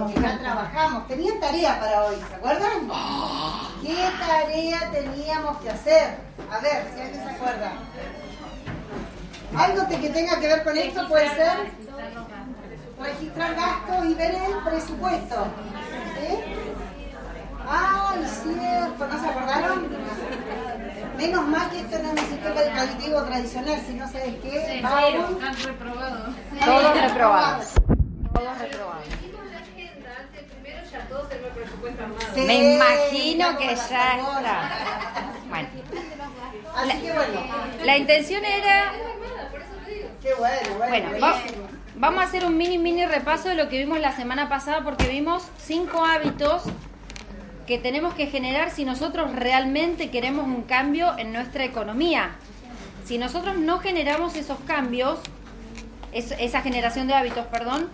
Lo que ya trabajamos. Tenían tarea para hoy, ¿se acuerdan? ¿Qué tarea teníamos que hacer? A ver, si alguien se acuerda. Algo que tenga que ver con esto puede ser registrar gastos y ver el presupuesto. ¿Sí? ¡Ay, cierto! ¿No se acordaron? Menos mal que esto no es un sistema educativo tradicional, si no sabes qué. Vamos. Todos reprobados. Todos reprobados. Sí, Me imagino que ya está. Bueno, Así que bueno. la intención era, Qué bueno, bueno. bueno, vamos a hacer un mini mini repaso de lo que vimos la semana pasada porque vimos cinco hábitos que tenemos que generar si nosotros realmente queremos un cambio en nuestra economía. Si nosotros no generamos esos cambios, es- esa generación de hábitos, perdón,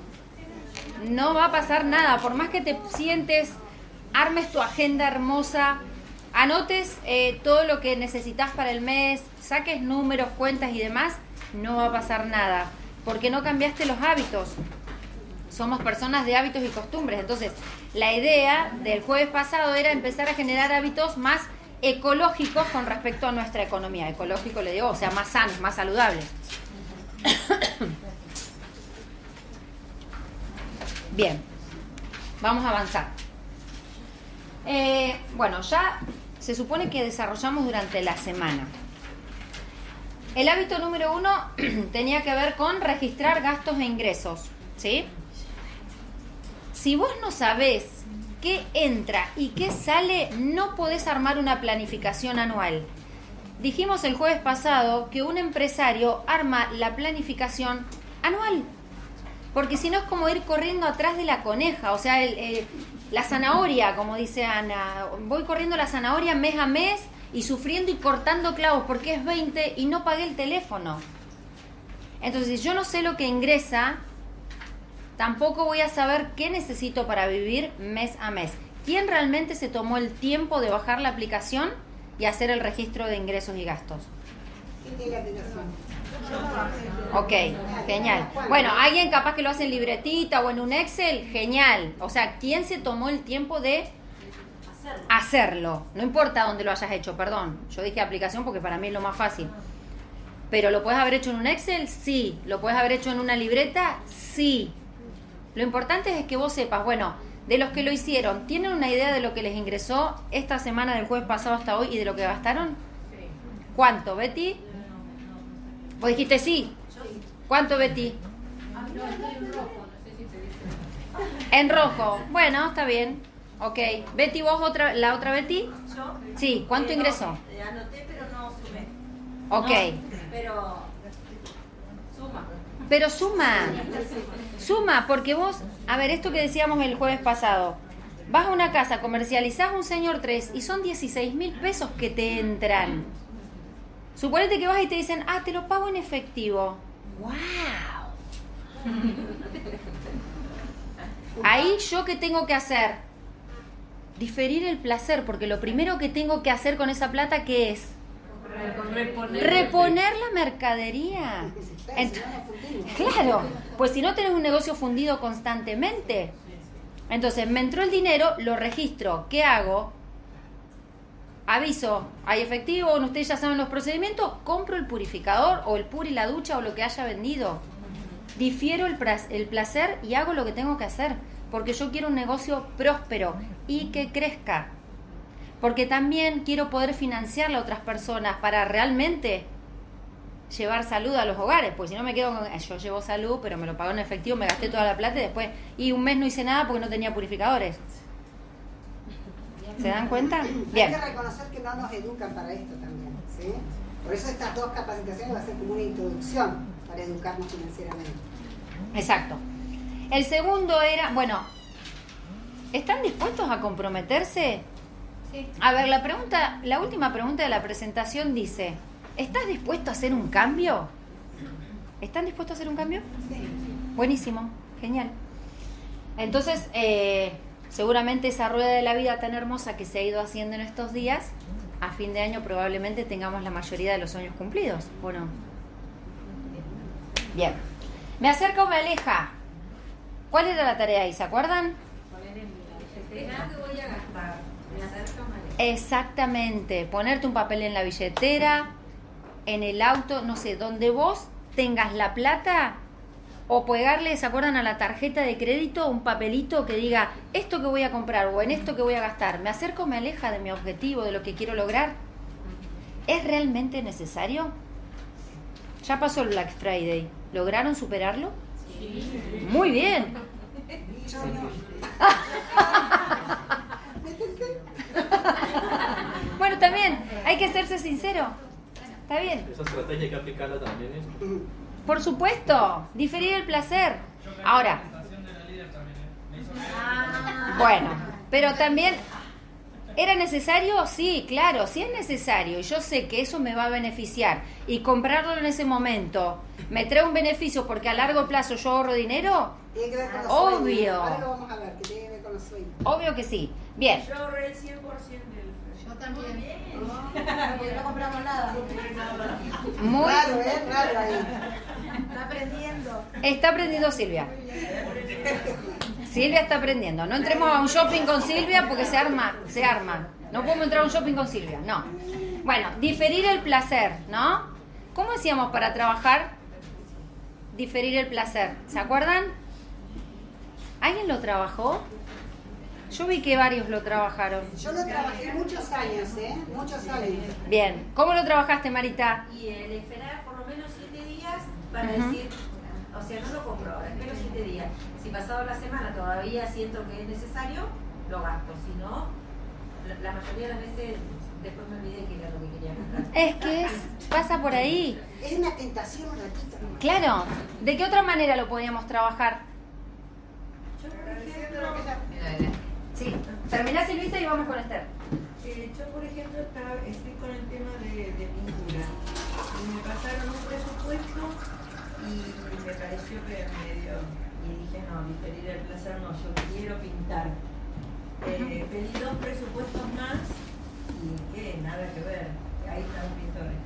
no va a pasar nada. Por más que te sientes, armes tu agenda hermosa, anotes eh, todo lo que necesitas para el mes, saques números, cuentas y demás, no va a pasar nada. Porque no cambiaste los hábitos. Somos personas de hábitos y costumbres. Entonces, la idea del jueves pasado era empezar a generar hábitos más ecológicos con respecto a nuestra economía. Ecológico le digo, o sea, más sanos, más saludables. Bien, vamos a avanzar. Eh, bueno, ya se supone que desarrollamos durante la semana. El hábito número uno tenía que ver con registrar gastos e ingresos, ¿sí? Si vos no sabés qué entra y qué sale, no podés armar una planificación anual. Dijimos el jueves pasado que un empresario arma la planificación anual. Porque si no es como ir corriendo atrás de la coneja, o sea, el- la zanahoria, como dice Ana. Voy corriendo la zanahoria mes a mes y sufriendo y cortando clavos porque es 20 y no pagué el teléfono. Entonces, si yo no sé lo que ingresa, tampoco voy a saber qué necesito para vivir mes a mes. ¿Quién realmente se tomó el tiempo de bajar la aplicación y hacer el registro de ingresos y gastos? ¿Quién tiene la aplicación? Ok, genial. Bueno, alguien capaz que lo hace en libretita o en un Excel, genial. O sea, ¿quién se tomó el tiempo de hacerlo? No importa dónde lo hayas hecho, perdón. Yo dije aplicación porque para mí es lo más fácil. Pero ¿lo puedes haber hecho en un Excel? Sí. ¿Lo puedes haber hecho en una libreta? Sí. Lo importante es que vos sepas, bueno, de los que lo hicieron, ¿tienen una idea de lo que les ingresó esta semana del jueves pasado hasta hoy y de lo que gastaron? ¿Cuánto, Betty? Vos dijiste sí. ¿Cuánto, Betty? En rojo. Bueno, está bien. Ok. Betty, vos otra, la otra Betty. ¿Yo? Sí. ¿Cuánto Eh, ingresó? anoté, pero no sumé. Ok. No, pero suma. Pero suma. Suma, porque vos, a ver, esto que decíamos el jueves pasado. Vas a una casa, comercializás un señor 3 y son 16 mil pesos que te entran. Suponete que vas y te dicen, ah, te lo pago en efectivo. ¡Wow! Ahí yo qué tengo que hacer? Diferir el placer, porque lo primero que tengo que hacer con esa plata, ¿qué es? Reponer la mercadería. Claro, pues si no tenés un negocio fundido constantemente. Entonces, me entró el dinero, lo registro. ¿Qué hago? Aviso, hay efectivo, ustedes ya saben los procedimientos, compro el purificador o el puri la ducha o lo que haya vendido. Difiero el, placer y hago lo que tengo que hacer, porque yo quiero un negocio próspero y que crezca. Porque también quiero poder financiarle a otras personas para realmente llevar salud a los hogares, pues si no me quedo con, "Eh, yo llevo salud, pero me lo pago en efectivo, me gasté toda la plata y después, y un mes no hice nada porque no tenía purificadores. ¿Se dan cuenta? Hay que reconocer que no nos educan para esto también, ¿sí? Por eso estas dos capacitaciones va a ser como una introducción para educarnos financieramente. Exacto. El segundo era, bueno, ¿están dispuestos a comprometerse? Sí. A ver, la pregunta, la última pregunta de la presentación dice, ¿estás dispuesto a hacer un cambio? ¿Están dispuestos a hacer un cambio? Buenísimo, genial. Entonces, eh, seguramente esa rueda de la vida tan hermosa que se ha ido haciendo en estos días, a fin de año probablemente tengamos la mayoría de los sueños cumplidos, ¿o no? Bien. ¿Me acerca o me aleja? ¿Cuál era la tarea ahí? ¿Se acuerdan? Billetera que voy a gastar. Me acerco a María. Exactamente, ponerte un papel en la billetera, en el auto, no sé, donde vos tengas la plata o pegarle, ¿se acuerdan a la tarjeta de crédito un papelito que diga esto que voy a comprar o en esto que voy a gastar? ¿Me acerco o me aleja de mi objetivo, de lo que quiero lograr? ¿Es realmente necesario? Ya pasó el Black Friday. ¿Lograron superarlo? Muy bien. Bueno, también hay que serse sincero. Está bien. Esa estrategia hay que aplicarla también es Por supuesto, diferir el placer. Ahora, bueno, pero también, ¿era necesario? Sí, claro, sí es necesario. Y yo sé que eso me va a beneficiar. Y comprarlo en ese momento, ¿me trae un beneficio porque a largo plazo yo ahorro dinero? Tiene que ver con los Obvio. sueños. Ahora lo vamos a ver, que tiene que ver con los sueños. Obvio que sí. Bien. Yo ahorré el 100% del Yo también. Porque no compramos nada. Muy, Raro, ¿eh? Raro ahí. Está aprendiendo. Está aprendiendo Silvia. Silvia está aprendiendo. No entremos a un shopping con Silvia porque se arma, se arma. No podemos entrar a un shopping con Silvia, no. Bueno, diferir el placer, ¿no? ¿Cómo hacíamos para trabajar? Diferir el placer. ¿Se acuerdan? ¿Alguien lo trabajó? Yo vi que varios lo trabajaron. Yo lo trabajé muchos años, ¿eh? Muchos años. Bien. ¿Cómo lo trabajaste, Marita? Y el esperar por lo menos 7 para decir, o sea, no lo compro ahora, espero 7 días. Si pasado la semana todavía siento que es necesario, lo gasto. Si no, la, la mayoría de las veces después me olvidé que era lo que quería comprar. Es que es, pasa por ahí. Es una tentación un ratito. nomás. Claro. ¿De qué otra manera lo podíamos trabajar? Yo, por ejemplo, Sí. Terminá Silvita y vamos con Esther. Eh, yo, por ejemplo, estaba, estoy con el tema de, de pintura. Y me pasaron un presupuesto y me pareció que medio. Y dije, no, diferir el placer no, yo quiero pintar. Eh, pedí dos presupuestos más y que nada que ver. Ahí están los pintores.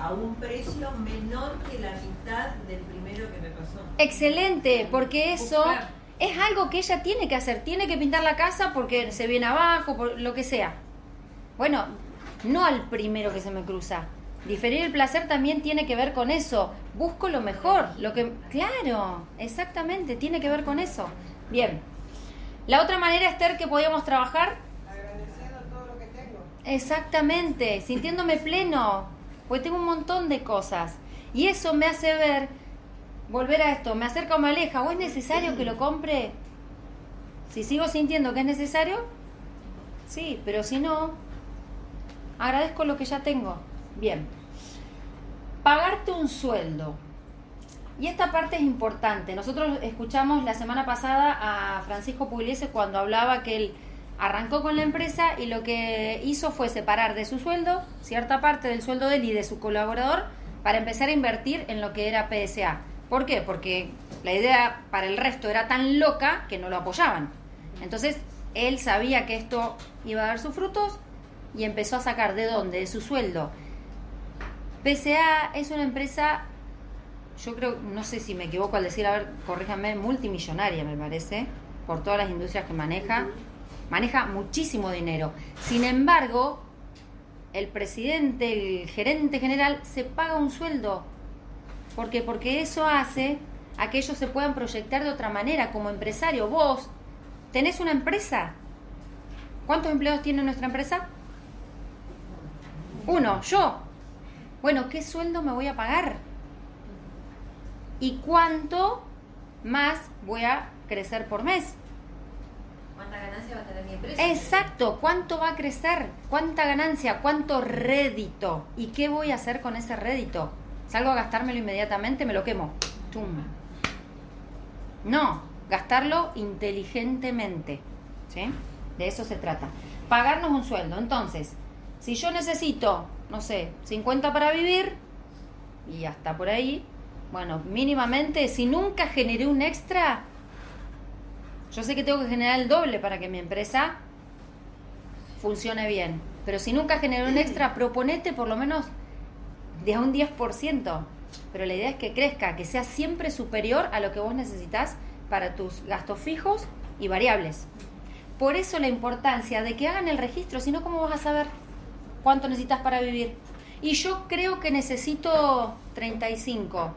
A un precio menor que la mitad del primero que me pasó. Excelente, porque eso Buscar. es algo que ella tiene que hacer. Tiene que pintar la casa porque se viene abajo, por lo que sea. Bueno, no al primero que se me cruza. Diferir el placer también tiene que ver con eso. Busco lo mejor, lo que claro, exactamente, tiene que ver con eso. Bien. La otra manera, Esther, que podíamos trabajar, Agradeciendo todo lo que tengo. Exactamente, sintiéndome pleno, porque tengo un montón de cosas. Y eso me hace ver, volver a esto, me acerca o me aleja, o es necesario que lo compre. Si sigo sintiendo que es necesario, sí, pero si no, agradezco lo que ya tengo. Bien. Pagarte un sueldo. Y esta parte es importante. Nosotros escuchamos la semana pasada a Francisco Pugliese cuando hablaba que él arrancó con la empresa y lo que hizo fue separar de su sueldo cierta parte del sueldo de él y de su colaborador para empezar a invertir en lo que era PSA. ¿Por qué? Porque la idea para el resto era tan loca que no lo apoyaban. Entonces, él sabía que esto iba a dar sus frutos y empezó a sacar de dónde, de su sueldo. PSA es una empresa, yo creo, no sé si me equivoco al decir, a ver, corríjame, multimillonaria me parece, por todas las industrias que maneja. Maneja muchísimo dinero. Sin embargo, el presidente, el gerente general, se paga un sueldo. ¿Por qué? Porque eso hace a que ellos se puedan proyectar de otra manera como empresario. Vos tenés una empresa. ¿Cuántos empleados tiene nuestra empresa? Uno, yo. Bueno, ¿qué sueldo me voy a pagar? ¿Y cuánto más voy a crecer por mes? ¿Cuánta ganancia va a tener mi empresa? Exacto, ¿cuánto va a crecer? ¿Cuánta ganancia? ¿Cuánto rédito? ¿Y qué voy a hacer con ese rédito? ¿Salgo a gastármelo inmediatamente? ¿Me lo quemo? Tum. No, gastarlo inteligentemente. ¿sí? De eso se trata. Pagarnos un sueldo. Entonces, si yo necesito, no sé, 50 para vivir, y hasta por ahí, bueno, mínimamente, si nunca generé un extra, yo sé que tengo que generar el doble para que mi empresa funcione bien. Pero si nunca generé un extra, proponete por lo menos de un 10%. Pero la idea es que crezca, que sea siempre superior a lo que vos necesitas para tus gastos fijos y variables. Por eso la importancia de que hagan el registro, si no, ¿cómo vas a saber cuánto necesitas para vivir? Y yo creo que necesito 35.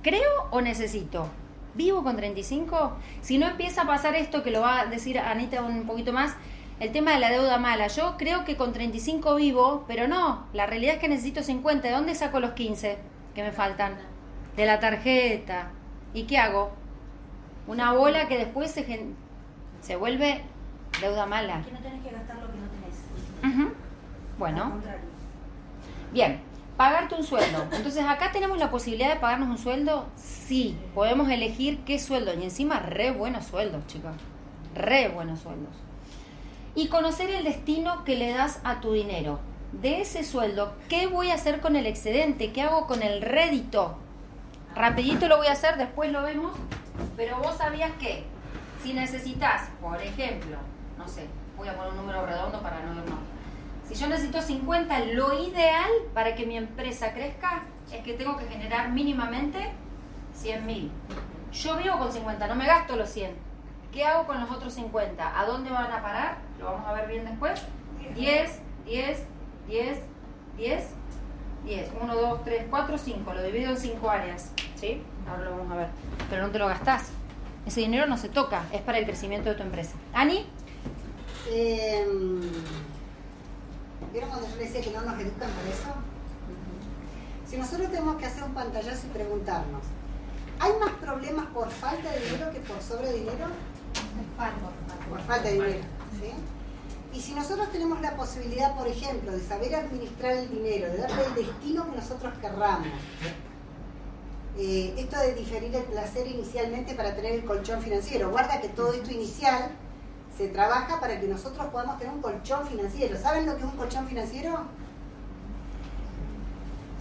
¿Creo o necesito? ¿Vivo con 35? Si no empieza a pasar esto, que lo va a decir Anita un poquito más, el tema de la deuda mala. Yo creo que con 35 vivo, pero no, la realidad es que necesito 50. ¿De dónde saco los 15 que me faltan? De la tarjeta. ¿Y qué hago? Una bola que después se, se vuelve deuda mala. Que no tenés que gastar lo que no tenés. Bueno. Bien, pagarte un sueldo. Entonces acá tenemos la posibilidad de pagarnos un sueldo. Sí, podemos elegir qué sueldo. Y encima re buenos sueldos, chicos. Re buenos sueldos. Y conocer el destino que le das a tu dinero. De ese sueldo, ¿qué voy a hacer con el excedente? ¿Qué hago con el rédito? Rapidito lo voy a hacer, después lo vemos. Pero vos sabías que si necesitas, por ejemplo, no sé, voy a poner un número redondo para no vernos. Si yo necesito 50, lo ideal para que mi empresa crezca es que tengo que generar mínimamente 100 mil. Yo vivo con 50, no me gasto los 100. ¿Qué hago con los otros 50? ¿A dónde van a parar? Lo vamos a ver bien después. 10, 10, 10, 10, 10. 1, 2, 3, 4, 5. Lo divido en 5 áreas. ¿Sí? Ahora lo vamos a ver. Pero no te lo gastás. Ese dinero no se toca, es para el crecimiento de tu empresa. Ani, Eh, ¿Vieron cuando yo les decía que no nos educan para eso? Si nosotros tenemos que hacer un pantallazo y preguntarnos, ¿hay más problemas por falta de dinero que por sobre dinero? Por falta de dinero. ¿sí? Y si nosotros tenemos la posibilidad, por ejemplo, de saber administrar el dinero, de darle el destino que nosotros querramos, eh, esto de diferir el placer inicialmente para tener el colchón financiero, guarda que todo esto inicial se trabaja para que nosotros podamos tener un colchón financiero. ¿Saben lo que es un colchón financiero?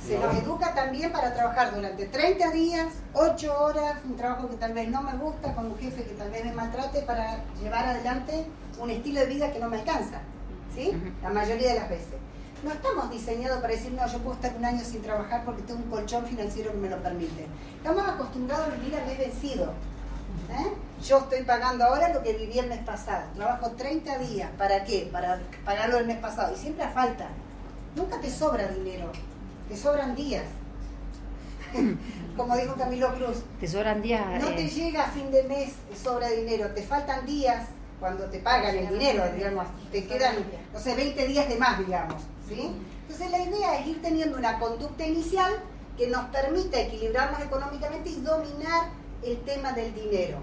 Se nos educa también para trabajar durante 30 días, 8 horas, un trabajo que tal vez no me gusta, con un jefe que tal vez me maltrate, para llevar adelante un estilo de vida que no me alcanza. ¿Sí? La mayoría de las veces. No estamos diseñados para decir, no, yo puedo estar un año sin trabajar porque tengo un colchón financiero que me lo permite. Estamos acostumbrados a vivir al mes vencido. ¿Eh? Yo estoy pagando ahora lo que viví el mes pasado. Trabajo 30 días. ¿Para qué? Para pagarlo el mes pasado. Y siempre a falta. Nunca te sobra dinero. Te sobran días. Como dijo Camilo Cruz. te sobran días. No eh, te llega a fin de mes, te sobra dinero. Te faltan días cuando te pagan el dinero, digamos. Te quedan, no sé, 20 días de más, digamos. ¿sí? Entonces la idea es ir teniendo una conducta inicial que nos permita equilibrarnos económicamente y dominar el tema del dinero.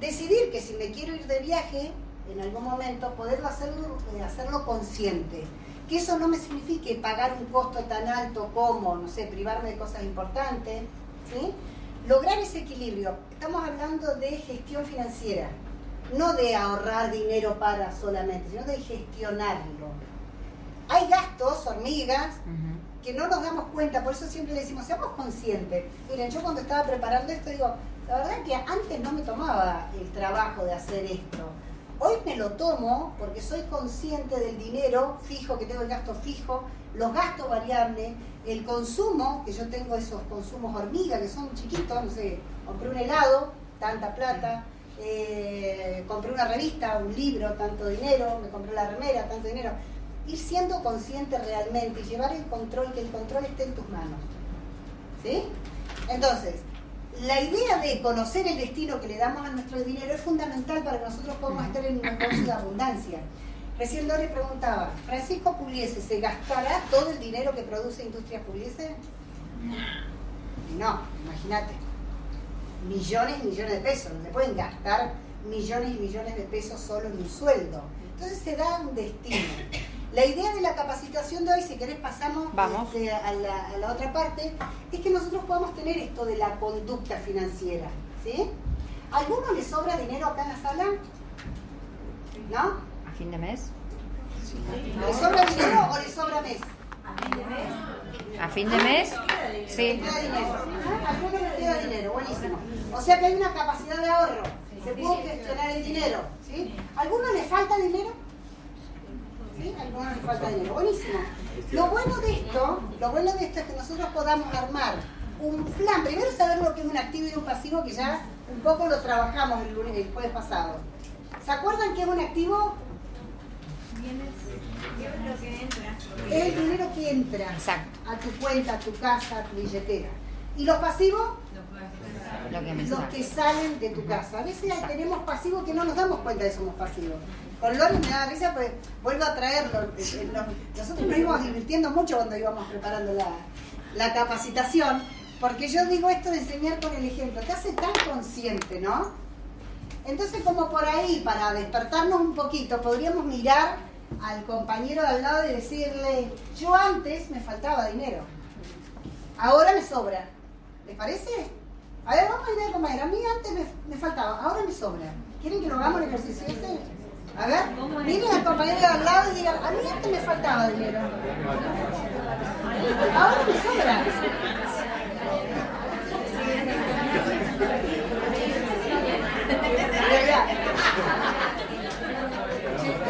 Decidir que si me quiero ir de viaje, en algún momento, poderlo hacerlo, eh, hacerlo consciente. Que eso no me signifique pagar un costo tan alto como, no sé, privarme de cosas importantes. ¿sí? Lograr ese equilibrio. Estamos hablando de gestión financiera, no de ahorrar dinero para solamente, sino de gestionarlo. Hay gastos, hormigas. Que no nos damos cuenta, por eso siempre decimos, seamos conscientes. Miren, yo cuando estaba preparando esto digo, la verdad que antes no me tomaba el trabajo de hacer esto. Hoy me lo tomo porque soy consciente del dinero fijo, que tengo el gasto fijo, los gastos variables, el consumo, que yo tengo esos consumos hormiga, que son chiquitos, no sé, compré un helado, tanta plata, eh, compré una revista, un libro, tanto dinero, me compré la remera, tanto dinero. Ir siendo consciente realmente y llevar el control, que el control esté en tus manos. ¿Sí? Entonces, la idea de conocer el destino que le damos a nuestro dinero es fundamental para que nosotros podamos estar en un negocio de abundancia. Recién Lore preguntaba, ¿Francisco Pugliese se gastará todo el dinero que produce Industrias Pugliese? No, imagínate. Millones y millones de pesos. No se pueden gastar millones y millones de pesos solo en un sueldo. Entonces se da un destino. La idea de la capacitación de hoy, si querés pasamos Vamos. este, a, la, a la otra parte, es que nosotros podamos tener esto de la conducta financiera. ¿sí? ¿Alguno le sobra dinero acá en la sala? ¿No? ¿A fin de mes? ¿Le sobra dinero o le sobra mes? ¿A fin de mes? Sí. queda dinero. ¿Ah? ¿A quién le queda dinero? Buenísimo. O sea que hay una capacidad de ahorro. Se puede gestionar el dinero. ¿sí? ¿A ¿Alguno le falta dinero? ¿Sí? ¿A alguno le falta dinero? Buenísimo. Lo bueno de esto, lo bueno de esto es que nosotros podamos armar un plan. Primero saber lo que es un activo y un pasivo, que ya un poco lo trabajamos el, lunes, el jueves pasado. ¿Se acuerdan qué es un activo? Es el dinero que entra Exacto. a tu cuenta, a tu casa, a tu billetera. ¿Y los pasivos? Lo que Los que salen de tu casa. A veces tenemos pasivos que no nos damos cuenta de que somos pasivos. Con Lori me da risa, pues vuelvo a traerlo. Eh, eh, nos- Nosotros nos íbamos divirtiendo mucho cuando íbamos preparando la, capacitación, porque yo digo esto de enseñar con el ejemplo, te hace tan consciente, ¿no? Entonces, como por ahí, para despertarnos un poquito, podríamos mirar al compañero de al lado y decirle, yo antes me faltaba dinero, ahora me sobra. ¿Les parece? A ver, vamos a ir a comer. A mí antes me, me faltaba, ahora me sobra. ¿Quieren que lo hagamos el ejercicio ese? A ver, miren al compañero de al lado y digan, a mí antes me faltaba dinero. Ahora me sobra.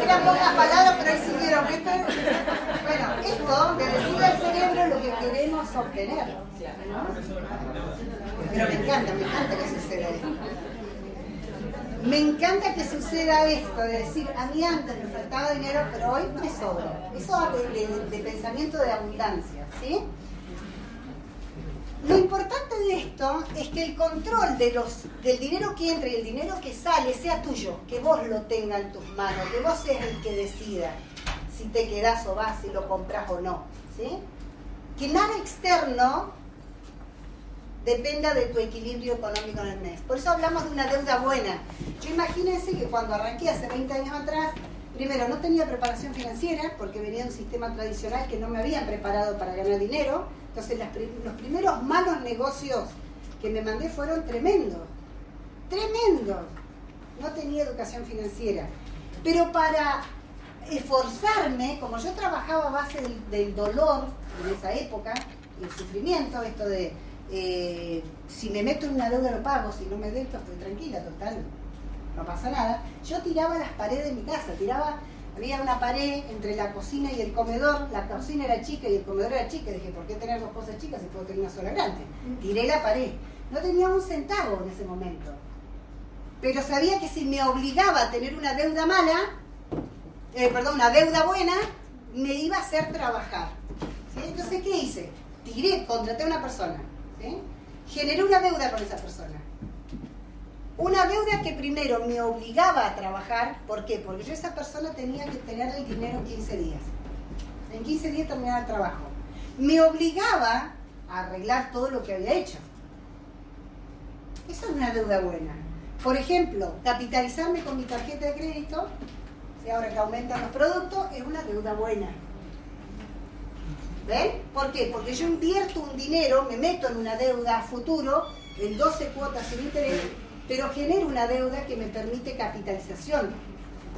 Eran pocas palabras, pero ahí siguieron, ¿viste? Bueno, esto le decide al cerebro lo que queremos obtener. Pero me encanta, me encanta que suceda esto. Me encanta que suceda esto, de decir, a mí antes me faltaba dinero, pero hoy me sobra. Eso de, pensamiento de abundancia, ¿sí? Lo importante de esto es que el control de los, del dinero que entra y el dinero que sale sea tuyo, que vos lo tengas en tus manos, que vos seas el que decida si te quedás o vas, si lo compras o no. ¿sí? Que nada externo dependa de tu equilibrio económico en el mes. Por eso hablamos de una deuda buena. Yo imagínense que cuando arranqué hace 20 años atrás, primero no tenía preparación financiera porque venía de un sistema tradicional que no me habían preparado para ganar dinero. Entonces las los primeros malos negocios que me mandé fueron tremendos. Tremendos. No tenía educación financiera. Pero para esforzarme, como yo trabajaba a base del, del dolor en esa época, el sufrimiento, esto de eh, si me meto en una deuda lo pago, si no me meto estoy tranquila, total, no pasa nada. Yo tiraba las paredes de mi casa, tiraba, había una pared entre la cocina y el comedor, la cocina era chica y el comedor era chica, dije, ¿por qué tener dos cosas chicas si puedo tener una sola grande? Tiré la pared, no tenía un centavo en ese momento, pero sabía que si me obligaba a tener una deuda mala, eh, perdón, una deuda buena, me iba a hacer trabajar. ¿sí? Entonces, ¿qué hice? Tiré, contraté a una persona. ¿Sí? Generé una deuda con esa persona. Una deuda que primero me obligaba a trabajar. ¿Por qué? Porque yo esa persona tenía que tener el dinero en 15 días. En 15 días terminaba el trabajo. Me obligaba a arreglar todo lo que había hecho. Esa es una deuda buena. Por ejemplo, capitalizarme con mi tarjeta de crédito, si ahora que aumentan los productos, es una deuda buena. ¿Ven? ¿Por qué? Porque yo invierto un dinero, me meto en una deuda a futuro, en 12 cuotas sin interés, pero genero una deuda que me permite capitalización,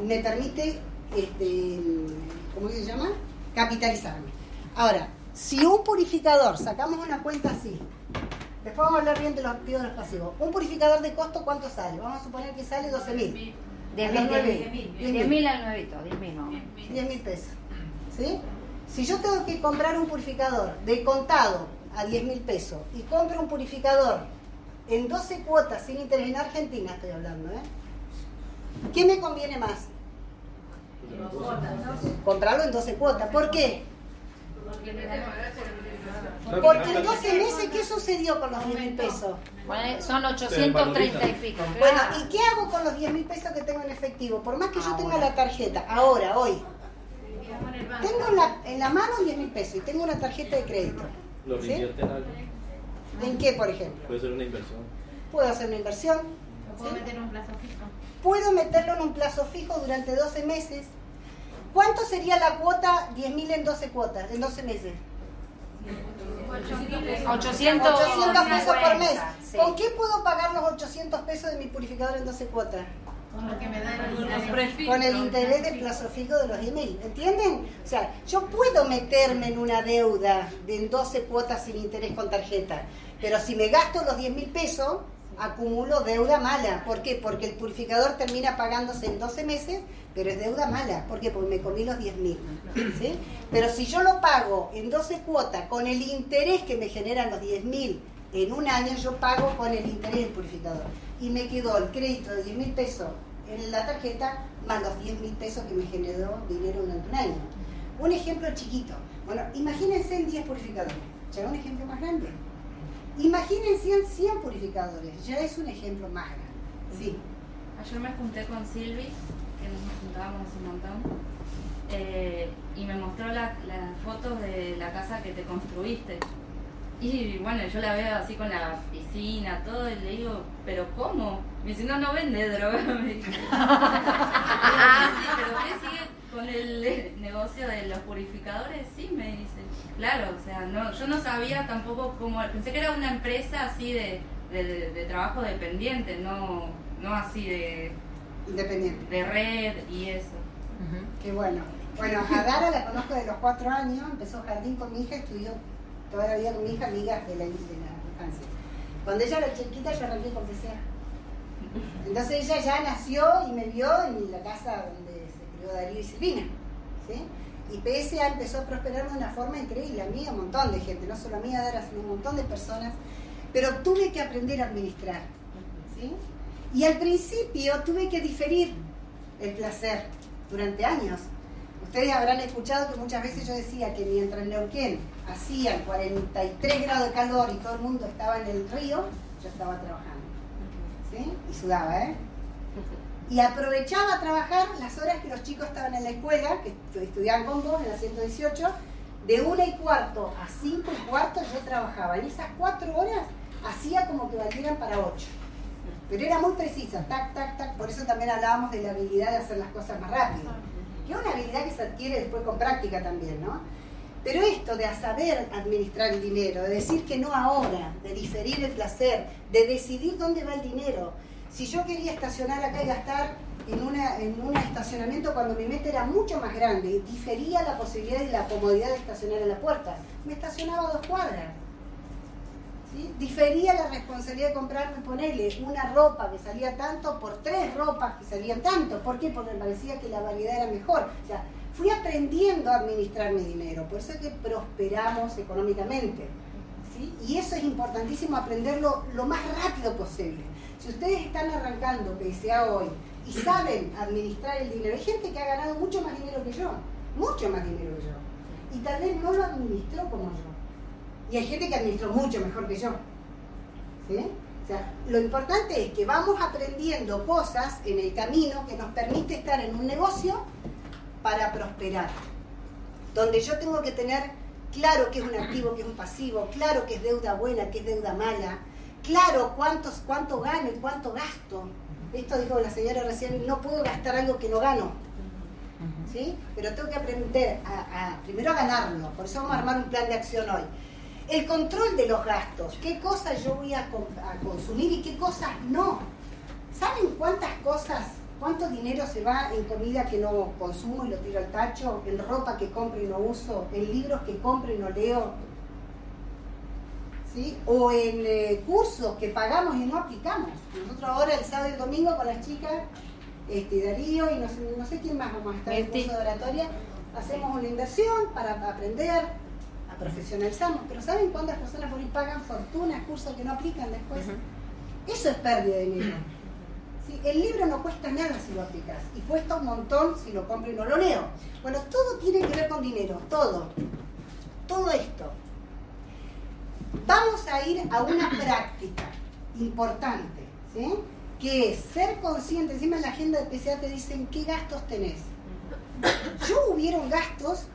me permite, este, ¿cómo se llama? Capitalizarme. Ahora, si un purificador, sacamos una cuenta así, después vamos a hablar bien de los activos y los pasivos, un purificador de costo, ¿cuánto sale? Vamos a suponer que sale 12 mil. 10 A los mil, nueve 10 mil. mil. 10 mil al nuevito, 10 mil no. 10 mil pesos. ¿Sí? Si yo tengo que comprar un purificador de contado a 10 mil pesos y compro un purificador en 12 cuotas sin interés en Argentina, estoy hablando, ¿eh? ¿Qué me conviene más? Comprarlo en 12 cuotas. ¿Por qué? Porque en 12 meses, ¿qué sucedió con los 10 mil pesos? Bueno, Son 830 y pico. Bueno. ¿y qué hago con los 10 mil pesos que tengo en efectivo? Por más que yo tenga la tarjeta, ahora, hoy, tengo en la, en la mano 10 mil pesos y tengo una tarjeta de crédito. Lo ¿Sí? reinvierte en algo. ¿En qué, por ejemplo? Puede ser una inversión. Puedo hacer una inversión. Puedo ¿sí? meter un plazo fijo. Puedo meterlo en un plazo fijo durante 12 meses. ¿Cuánto sería la cuota 10 mil en 12 cuotas, en 12 meses? 800, 800 pesos por mes. Sí. ¿Con qué puedo pagar los 800 pesos de mi purificador en 12 cuotas? Con el interés del plazo fijo de los 10.000, ¿entienden? O sea, yo puedo meterme en una deuda de en 12 cuotas sin interés con tarjeta, pero si me gasto los 10.000 pesos, acumulo deuda mala. ¿Por qué? Porque el purificador termina pagándose en 12 meses, pero es deuda mala. ¿Por qué? Porque me comí los 10.000. ¿sí? Pero si yo lo pago en 12 cuotas con el interés que me generan los 10.000 en un año, yo pago con el interés del purificador. Y me quedó el crédito de 10.000 pesos en la tarjeta más los 10.000 pesos que me generó dinero durante un año. Un ejemplo chiquito. Bueno, imagínense en 10 purificadores. Ya un ejemplo más grande. Imagínense en 100 purificadores. Ya es un ejemplo más grande. Sí. Ayer me junté con Silvi, que nos juntábamos un montón, eh, y me mostró la- las fotos de la casa que te construiste. Y bueno, yo la veo así con la piscina, todo, y le digo, ¿pero cómo? Me dice, no, no vende droga. Me dice. sí, pero ¿qué sigue con el eh, negocio de los purificadores? Sí, me dice. Claro, o sea, no, yo no sabía tampoco cómo, pensé que era una empresa así de, de, trabajo dependiente, no, no así de, Independiente. de red y eso. Qué bueno. Bueno, a Dara la conozco de los cuatro años, empezó jardín con mi hija, estudió toda la vida con mi hija, amigas de la, de infancia. Cuando ella era chiquita, yo arranqué con PCA. Entonces ella ya nació y me vio en la casa donde se crió Darío y Silvina. ¿sí? Y PSA empezó a prosperar de una forma increíble. A mí, a un montón de gente, no solo a mí, a Dara, sino a un montón de personas. Pero tuve que aprender a administrar. ¿sí? Y al principio tuve que diferir el placer durante años. Ustedes habrán escuchado que muchas veces yo decía que mientras en Neuquén hacían 43 grados de calor y todo el mundo estaba en el río, yo estaba trabajando. ¿Sí? Y sudaba, ¿eh? Y aprovechaba a trabajar las horas que los chicos estaban en la escuela, que estu- estudiaban con vos en la 118, de una y cuarto a cinco y cuarto yo trabajaba. En esas cuatro horas hacía como que valieran para ocho. Pero era muy precisa, tac, tac, tac. Por eso también hablábamos de la habilidad de hacer las cosas más rápido. Que es una habilidad que se adquiere después con práctica también, ¿no? Pero esto de saber administrar el dinero, de decir que no ahora, de diferir el placer, de decidir dónde va el dinero. Si yo quería estacionar acá y gastar en, una, en un estacionamiento cuando mi meta era mucho más grande, difería la posibilidad y la comodidad de estacionar en la puerta. Me estacionaba dos cuadras. Difería la responsabilidad de comprarme, ponerle una ropa que salía tanto por tres ropas que salían tanto. ¿Por qué? Porque me parecía que la variedad era mejor. O sea, fui aprendiendo a administrar mi dinero. Por eso es que prosperamos económicamente. ¿sí? Y eso es importantísimo aprenderlo lo más rápido posible. Si ustedes están arrancando PSA hoy y saben administrar el dinero, hay gente que ha ganado mucho más dinero que yo, mucho más dinero que yo, y tal vez no lo administró como yo. Y hay gente que administró mucho mejor que yo. lo importante es que vamos aprendiendo cosas en el camino que nos permite estar en un negocio para prosperar. Donde yo tengo que tener claro qué es un activo, qué es un pasivo, claro qué es deuda buena, qué es deuda mala, claro cuántos, cuánto gano y cuánto gasto. Esto dijo la señora recién, no puedo gastar algo que no gano. ¿Sí? Pero tengo que aprender primero a ganarlo. Por eso vamos a armar un plan de acción hoy. El control de los gastos. ¿Qué cosas yo voy a, con- a consumir y qué cosas no? ¿Saben cuántas cosas, cuánto dinero se va en comida que no consumo y lo tiro al tacho? En ropa que compro y no uso, en libros que compro y no leo. ¿Sí? O en eh, cursos que pagamos y no aplicamos. Nosotros ahora el sábado y el domingo con las chicas, este, Darío y no sé, no sé quién más vamos a estar en el curso de oratoria, hacemos una inversión para aprender, a profesionalizarnos. Pero ¿saben cuántas personas por ahí pagan fortunas, cursos que no aplican después? Eso es pérdida de dinero. ¿Sí? El libro no cuesta nada si lo aplicas y cuesta un montón si lo compro y no lo leo. Bueno, todo tiene que ver con dinero, todo. Todo esto. Vamos a ir a una práctica importante, ¿sí? que es ser consciente. Encima en la agenda de PCA te dicen qué gastos tenés. Yo hubieron gastos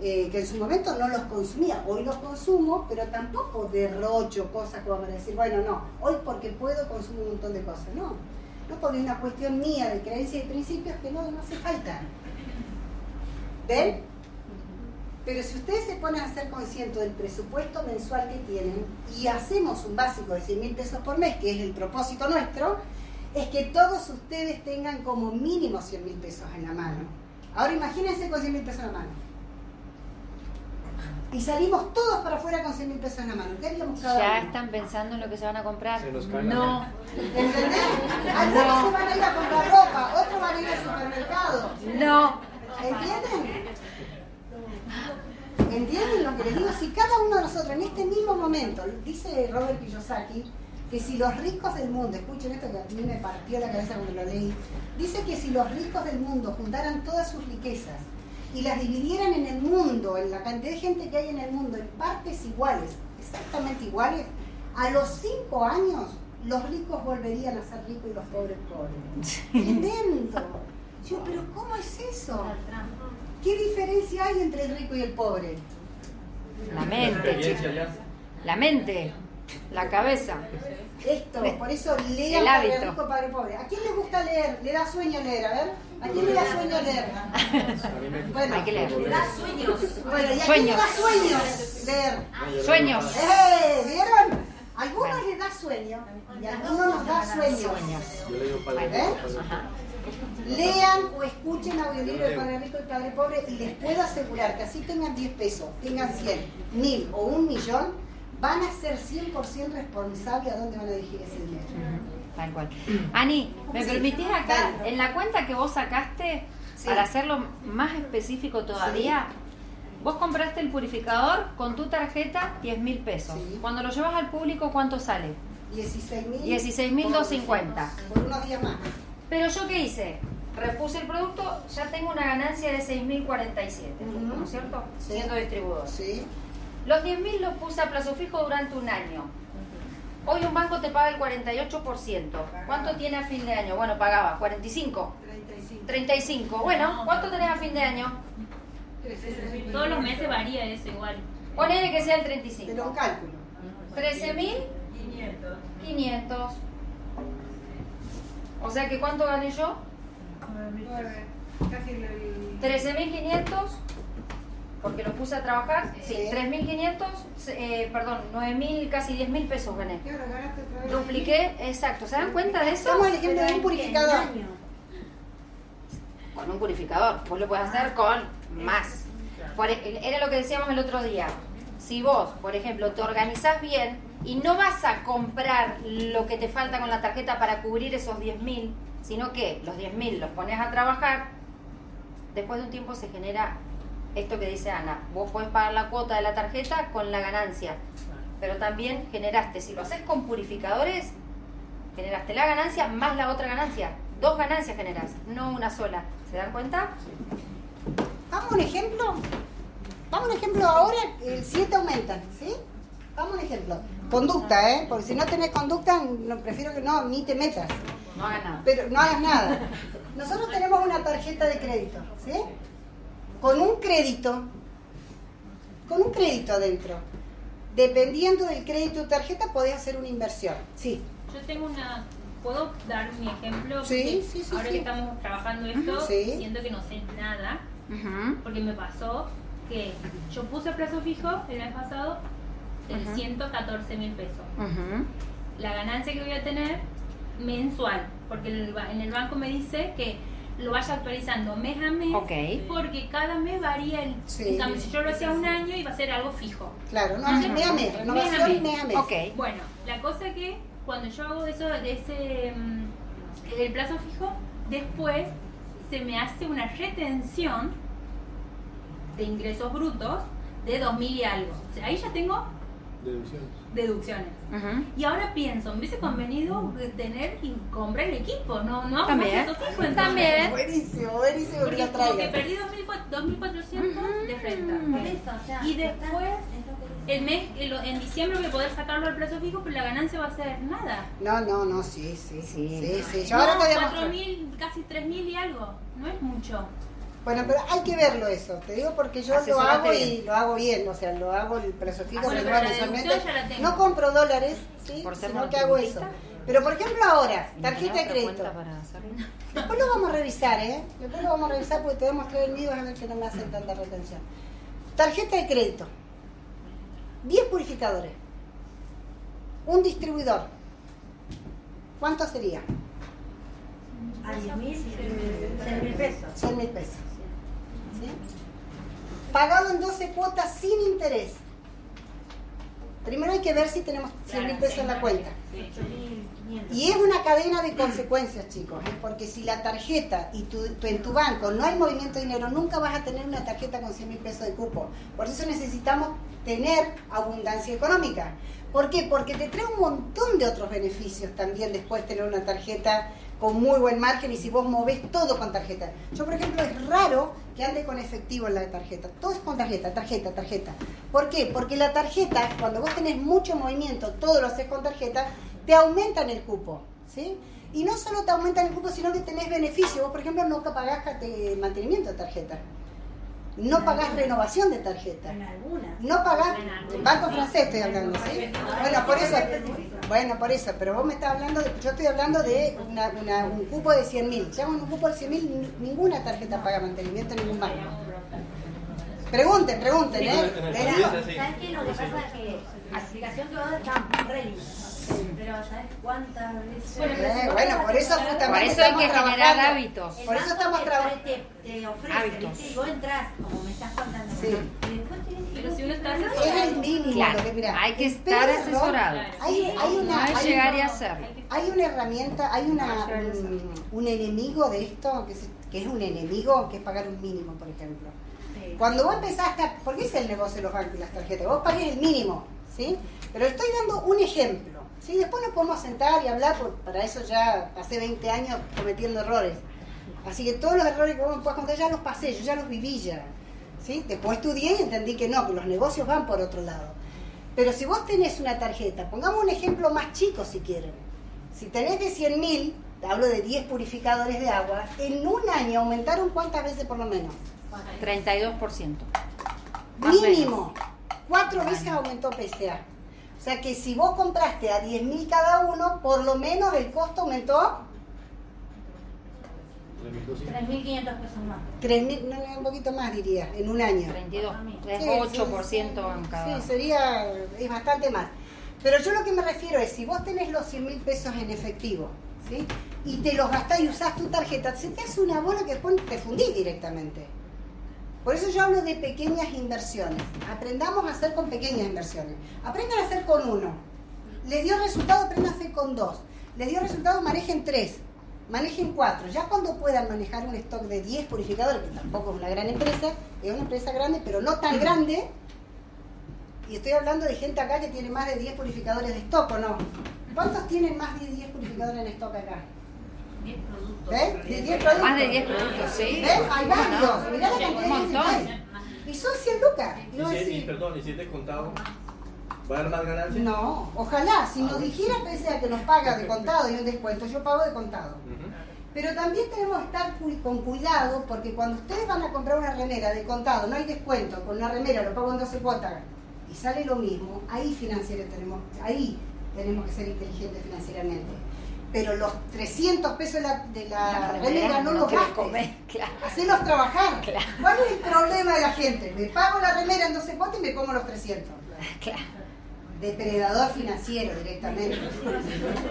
eh, que en su momento no los consumía. Hoy los consumo, pero tampoco derrocho cosas como para decir, bueno, no, hoy porque puedo consumo un montón de cosas. No, no porque es una cuestión mía de creencia y principios que no, no hace falta. ¿Ven? Pero si ustedes se ponen a ser conscientes del presupuesto mensual que tienen y hacemos un básico de 100 mil pesos por mes, que es el propósito nuestro, es que todos ustedes tengan como mínimo 100 mil pesos en la mano. Ahora imagínense con 100 mil pesos en la mano. Y salimos todos para afuera con 100 mil pesos en la mano. ¿Qué haríamos cada Ya uno? están pensando en lo que se van a comprar. Se cae No. ¿Entendés? Algunos se van a ir a comprar ropa, otros van a ir al supermercado. No. ¿Entienden? ¿Entienden lo que les digo? Si cada uno de nosotros en este mismo momento, dice Robert Kiyosaki, que si los ricos del mundo, escuchen esto que a mí me partió la cabeza cuando lo leí, dice que si los ricos del mundo juntaran todas sus riquezas y las dividieran en el mundo, en la cantidad de gente que hay en el mundo, en partes iguales, exactamente iguales, a los cinco años los ricos volverían a ser ricos y los pobres pobres. Tremendo. Yo, pero ¿cómo es eso? ¿Qué diferencia hay entre el rico y el pobre? La mente. La mente. La cabeza. Esto, por eso lean El Padre hábito. Rico, Padre Pobre. ¿A quién le gusta leer? ¿Le da sueño leer? A ver, ¿a quién le da sueño leer? Bueno, Hay que leer. Le da sueños. bueno, ¿y a quién le Sueños. da sueños leer? Sueños. ¡Eh! ¿Vieron? A algunos Bueno. les da sueño y a algunos nos da sueños. Yo le digo padre ¿Eh? Lean o escuchen audiolibro de Padre Rico y Padre Pobre y les puedo asegurar que así tengan 10 pesos, tengan 100, 1000 o un millón, van a ser 100% responsables a dónde van a dirigir ese dinero. Tal cual. Ani, ¿me permitís acá, en la cuenta que vos sacaste, Sí. para hacerlo más específico todavía, vos compraste el purificador con tu tarjeta 10 mil pesos. Sí. Cuando lo llevas al público, ¿cuánto sale? 16.000. 16.250. Por unos días más. Pero yo qué hice? Repuse el producto, ya tengo una ganancia de 6.047, Ujú. ¿no es cierto? Siendo distribuidor. Sí. Los 10.000 los puse a plazo fijo durante un año. Hoy un banco te paga el 48%. ¿Cuánto tiene a fin de año? Bueno, pagaba 45. 35. 35. Bueno, ¿cuánto tenés a fin de año? Todos los meses varía eso igual. Ponele que sea el Pero 35. un cálculo. 13.500. 500. O sea que ¿cuánto gané yo? Casi el... 13.500. Porque lo puse a trabajar. Sí, Sí. 3.500. eh, perdón, 9.000, casi 10.000 pesos gané. ¿Qué hora ganaste otra vez? Dupliqué, exacto. ¿Se dan cuenta de eso? Estamos el ejemplo de un purificador. con un purificador. Vos lo puedes hacer con más. Por e- era lo que decíamos el otro día. Si vos, por ejemplo, te organizás bien y no vas a comprar lo que te falta con la tarjeta para cubrir esos 10.000, sino que los 10.000 los pones a trabajar, después de un tiempo se genera esto que dice Ana. Vos podés pagar la cuota de la tarjeta con la ganancia, pero también generaste, si lo haces con purificadores, generaste la ganancia más la otra ganancia. Dos ganancias generas, no una sola. ¿Se dan cuenta? Vamos a un ejemplo. Vamos a un ejemplo ahora, el 7 aumenta, ¿sí? Vamos a un ejemplo. Conducta, ¿eh? Porque si no tenés conducta, no, prefiero que no, ni te metas. No hagan nada. Pero no hagas nada. Nosotros tenemos una tarjeta de crédito, ¿sí? Con un crédito, con un crédito adentro. Dependiendo del crédito de tarjeta, podés hacer una inversión. Sí. Yo tengo una. ¿Puedo dar mi ejemplo? Sí, sí, sí, Ahora sí. que estamos trabajando esto, Sí. siento que no sé nada. Porque me pasó que yo puse a plazo fijo el mes pasado el Ujú. 114 mil pesos. La ganancia que voy a tener mensual. Porque en el banco me dice que lo vaya actualizando mes a mes. Ok. Porque cada mes varía el. Sí. En cambio, si yo lo hacía un año, iba a ser algo fijo. Claro, no, Ujú. mes a mes, renovación Mes a mes. mes a mes. Ok. Bueno, la cosa que cuando yo hago eso de ese mm, el plazo fijo, después se me hace una retención de ingresos brutos de 2000 y algo. O sea, ahí ya tengo Deducciones. deducciones. Ujú. Y ahora pienso, me hubiese convenido tener y comprar el equipo, no, no hago También. más fijo, entonces. También. Buenísimo, buenísimo que Porque que traigas. perdí 2400 2400 de renta. Por eso, o sea, Y después, el mes, el- en diciembre voy a poder sacarlo al plazo fijo, pero la ganancia va a ser nada. No, no, no, sí, sí, Sí. sí, sí. Yo ahora no, te voy a mostrar. 4.000, casi 3.000 y algo. No es mucho. Bueno, pero hay que verlo eso. Te digo porque yo lo hago bien. y lo hago bien. O sea, lo hago el plazo fijo bueno, mensual. No compro dólares, ¿sí? Por ser sino que hago eso. Pero por ejemplo ahora, ¿Y no tarjeta de crédito. para? Después lo vamos a revisar, ¿eh? Después lo vamos a revisar porque te voy a mostrar el mío a ver que no me hacen tanta retención. Tarjeta de crédito. 10 purificadores. Un distribuidor. ¿Cuánto sería? A 10 mil, 6 mil pesos. 100 mil pesos. ¿Sí? Pagado en 12 cuotas sin interés. Primero hay que ver si tenemos 100 mil pesos en la cuenta. Y es una cadena de consecuencias, chicos, ¿eh? porque si la tarjeta y tu, tu- en tu banco no hay movimiento de dinero, nunca vas a tener una tarjeta con 100 mil pesos de cupo. Por eso necesitamos tener abundancia económica. ¿Por qué? Porque te trae un montón de otros beneficios también después tener una tarjeta con muy buen margen y si vos movés todo con tarjeta. Yo, por ejemplo, es raro que ande con efectivo en la tarjeta. Todo es con tarjeta, tarjeta, tarjeta. ¿Por qué? Porque la tarjeta, cuando vos tenés mucho movimiento, todo lo haces con tarjeta, te aumentan el cupo. ¿sí? Y no solo te aumentan el cupo, sino que tenés beneficio. Vos, por ejemplo, no pagás cate- mantenimiento de tarjeta. No pagás renovación de tarjeta. En algunas. No pagás, en banco francés estoy hablando, ¿sí? Bueno, por eso, bueno, por eso, pero vos me estás hablando, de, yo estoy hablando de una- una- un cupo de 100 mil. Ya con un cupo de 100 mil, ninguna tarjeta paga mantenimiento en ningún banco. Pregunten, pregunten, ¿eh? ¿sabes qué? Lo que pasa es que la explicación que vos está re. Pero, ¿sabes cuántas veces? Eh, bueno, por eso justamente Por eso hay que generar hábitos. El Por eso estamos trabajando. Te, te ofrece, Hábitos. ¿viste? Y vos entras, como me estás contando. Sí. Y después Pero si uno está asesorado. Es el mínimo Claro, que mira. hay que estar peor error- asesorado. Hay, hay una, No es hay llegar y hacerlo. Hay una herramienta, hay una, un, un enemigo de esto, que, se- que es un enemigo, que es pagar un mínimo, por ejemplo. Cuando vos empezaste, a, porque es el negocio de los bancos y las tarjetas, vos pagues el mínimo, ¿sí? Pero estoy dando un ejemplo, ¿sí? Después nos podemos sentar y hablar, porque para eso ya pasé 20 años cometiendo errores. Así que todos los errores que vos me puedas contar ya los pasé, yo ya los viví ya, ¿sí? Después estudié y entendí que no, que los negocios van por otro lado. Pero si vos tenés una tarjeta, pongamos un ejemplo más chico si quieren. Si tenés de 100 mil, te hablo de 10 purificadores de agua, en un año aumentaron cuántas veces por lo menos? 32%. Más Mínimo. Cuatro veces aumentó PSA. O sea que si vos compraste a 10 mil cada uno, por lo menos el costo aumentó 3.500 pesos más. 3 mil, no, no, un poquito más diría, en un año. 32. Es Sí, 8% sí, en cada. Sí, sería, es bastante más. Pero yo lo que me refiero es, si vos tenés los 100 mil pesos en efectivo, ¿sí? Y te los gastás y usás tu tarjeta, se te hace una bola que después te fundís directamente. Por eso yo hablo de pequeñas inversiones. Aprendamos a hacer con pequeñas inversiones. Aprendan a hacer con uno. Les dio resultado, aprendan a hacer con dos. Les dio resultado, manejen tres. Manejen cuatro. Ya cuando puedan manejar un stock de 10 purificadores, que tampoco es una gran empresa, es una empresa grande, pero no tan grande, y estoy hablando de gente acá que tiene más de 10 purificadores de stock, ¿o no? ¿Cuántos tienen más de 10 purificadores en stock acá? 10 productos. ¿Ves? De 10 productos. Más de 10 productos, sí. ¿Ves? Hay varios. Mirá la cantidad de que hay. Y son 100 lucas. Y Y si, y, perdón, ¿y si es descontado? ¿Va a haber más ganancias? no, ojalá, si nos dijera pese a que nos paga de contado y un descuento, yo pago de contado. Pero también tenemos que estar con cuidado porque cuando ustedes van a comprar una remera de contado, no hay descuento, con una remera lo pago en 12 cuotas y sale lo mismo, ahí financiero tenemos, ahí tenemos que ser inteligentes financieramente. Pero los 300 pesos de la, de la remera no los te los gastes. comés, claro. Hacelos trabajar. Claro. ¿Cuál es el problema de la gente? Me pago la remera en 12 cuotas y me como los 300. Claro. Depredador financiero directamente.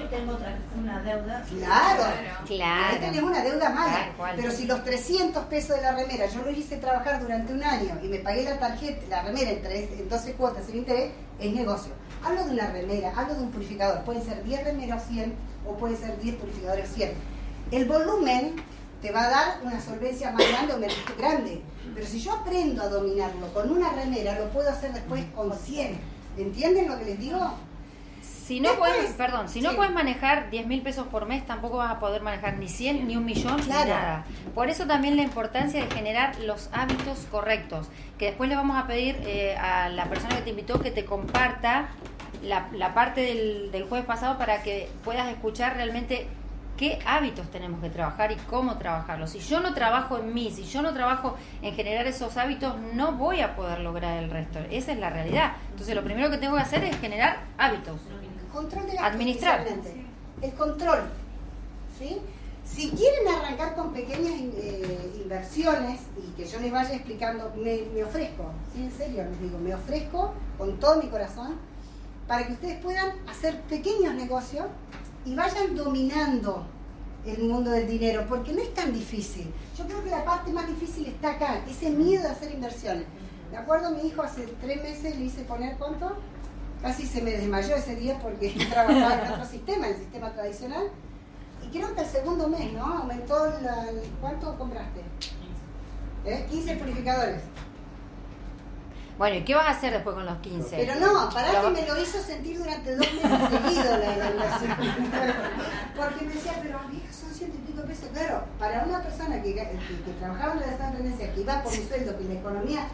Tengo otra, una deuda. Claro. Claro. Ahí tenés una deuda mala. Pero si los 300 pesos de la remera yo lo hice trabajar durante un año y me pagué la tarjeta, la remera en, tres- en 12 cuotas sin interés, es negocio. Hablo de una remera, hablo de un purificador. Pueden ser 10 remeras o 100 o pueden ser 10 purificadores o 100. El volumen te va a dar una solvencia más grande o menos grande. Pero si yo aprendo a dominarlo con una remera, lo puedo hacer después con 100. ¿Entienden lo que les digo? Si no Después- puedes, perdón, si no Sí. puedes manejar 10 mil pesos por mes, tampoco vas a poder manejar ni 100, ni un millón, Claro. ni nada. Por eso también la importancia de generar los hábitos correctos, que después le vamos a pedir eh, a la persona que te invitó que te comparta la, la parte del, del jueves pasado para que puedas escuchar realmente qué hábitos tenemos que trabajar y cómo trabajarlos. Si yo no trabajo en mí, si yo no trabajo en generar esos hábitos, no voy a poder lograr el resto. Esa es la realidad. Entonces lo primero que tengo que hacer es generar hábitos. Control de gastos Administrar. El control. ¿sí? Si quieren arrancar con pequeñas eh, inversiones y que yo les vaya explicando, me, me ofrezco, ¿sí? en serio les digo, me ofrezco con todo mi corazón para que ustedes puedan hacer pequeños negocios y vayan dominando el mundo del dinero, porque no es tan difícil. Yo creo que la parte más difícil está acá, ese miedo de hacer inversiones. De acuerdo, mi hijo hace tres meses le hice poner cuánto, casi se me desmayó ese día porque trabajaba en otro sistema, el sistema tradicional. Y creo que el segundo mes, ¿no? Aumentó la, ¿cuánto compraste? 15. 15 purificadores. Bueno, ¿y qué vas a hacer después con los 15? Pero no, pará Lo- que me lo hizo sentir durante dos meses seguidos la, inversión. Porque me decía, pero vieja, son ciento y pico pesos. Claro, para una persona que, que, que trabajaba en la dependencia, que iba por un sueldo, que la economía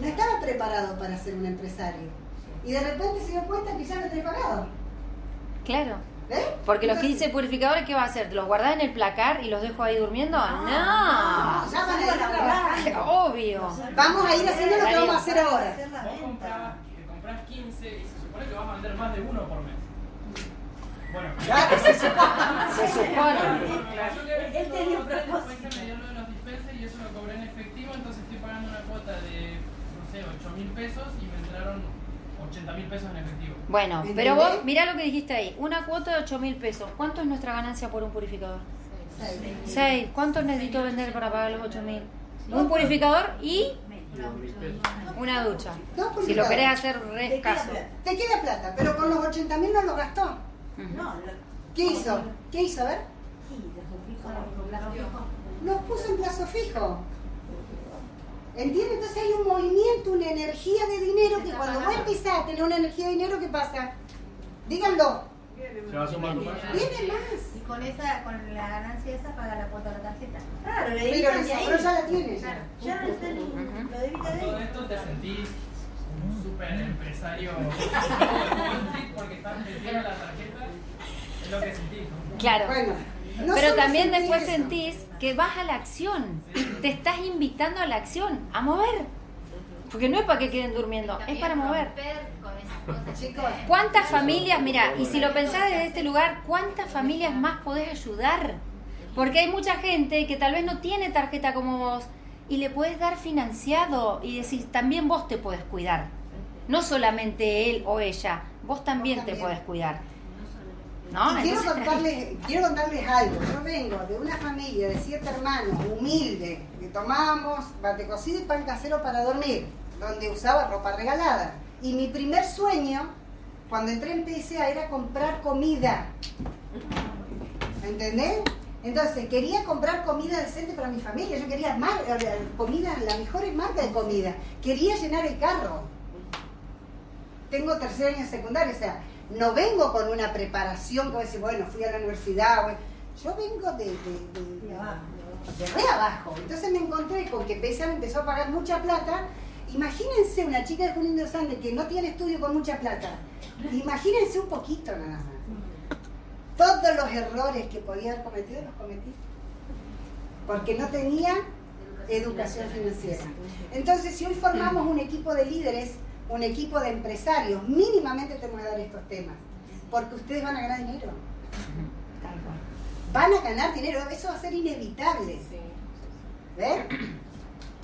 no estaba preparado para ser un empresario. Y de repente se dio cuenta que ya no tenía pagado. Claro. ¿Eh? Porque los Entonces, 15 purificadores, ¿qué va a hacer? ¿Te los guardás en el placar y los dejo ahí durmiendo? No. no, ya van a ir a trabajar. Obvio. Vamos a ir haciendo lo que vamos a hacer ahora. Vos comprás 15 y se supone que vas a vender más de uno por mes. Bueno, Claro, se supone. Se supone. Él tenía un propósito. me dio lo de los dispensers y eso lo cobré en efectivo, entonces estoy pagando una cuota de, no sé, 8 mil pesos y me entraron 80 mil pesos en efectivo. Bueno, ¿Entendés? pero vos, mirá lo que dijiste ahí. Una cuota de 8 mil pesos. ¿Cuánto es nuestra ganancia por un purificador? 6. ¿Cuánto necesito vender para pagar los 8 mil? Un purificador y una ducha. Si lo querés hacer re queda caso. plata. Te queda plata, pero con los 80 mil no lo gastó. No, ¿Qué hizo? ¿Qué hizo? A ver. sí. Los puso en plazo fijo. ¿Entiendes? Entonces hay un movimiento, una energía de dinero que cuando vos empezás a tener una energía de dinero, ¿qué pasa? Díganlo, Se va a sumar más. viene más. Y con esa, con la ganancia esa paga la cuota de la tarjeta. Claro, le Pero ahí. ya la tiene. Ya. Ya no está lo debita de Todo esto te sentís un super empresario porque estás metiendo la tarjeta, es lo que sentís. ¿no? Claro. Bueno, no Pero también después eso. sentís que vas a la acción. Te estás invitando a la acción, a mover. Porque no es para que queden durmiendo, es para mover. ¿Cuántas familias, mira, y si lo pensás desde este lugar, cuántas familias más podés ayudar? Porque hay mucha gente que tal vez no tiene tarjeta como vos y le puedes dar financiado y decís, también vos te puedes cuidar. No solamente él o ella, vos también, te también. puedes cuidar. ¿No? Quiero, contarles, quiero contarles algo. Yo vengo de una familia de siete hermanos, humilde, que tomábamos bate cocido y pan casero para dormir, donde usaba ropa regalada. Y mi primer sueño, cuando entré en PSA, era comprar comida. ¿Entendés? Entonces, quería comprar comida decente para mi familia. Yo quería mar- eh, comida, la mejor marca de comida. Quería llenar el carro tengo tercer año de secundaria, o sea, no vengo con una preparación que voy a decir, bueno, fui a la universidad, bueno. yo vengo de, de, de- De abajo. de re abajo. Entonces me encontré con que PSA me empezó a pagar mucha plata. Imagínense una chica de Junín de los Andes que no tiene estudio con mucha plata. Imagínense un poquito nada más. Todos los errores que podía haber cometido los cometí. Porque no tenía educación financiera. Entonces, si hoy formamos un equipo de líderes, un equipo de empresarios, mínimamente tenemos que dar estos temas. Porque ustedes van a ganar dinero. Van a ganar dinero, eso va a ser inevitable. ¿Ven?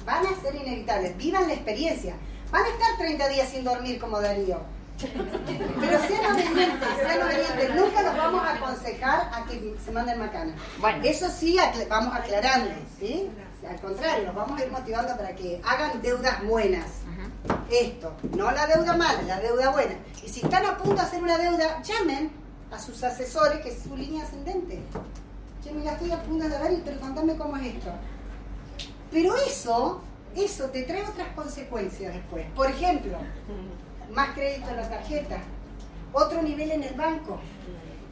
Van a ser inevitables. Vivan la experiencia. Van a estar 30 días sin dormir como Darío. Pero sean obedientes, sean obedientes. Nunca los vamos a aconsejar a que se manden macana. Bueno. Eso sí, vamos aclarando. ¿sí? Al contrario, los vamos a ir motivando para que hagan deudas buenas. Esto, no la deuda mala, la deuda buena. Y si están a punto de hacer una deuda, llamen a sus asesores, que es su línea ascendente. Che, mira, estoy a punto de dar, pero contame cómo es esto. Pero eso, eso te trae otras consecuencias después. Por ejemplo, más crédito en la tarjeta, otro nivel en el banco.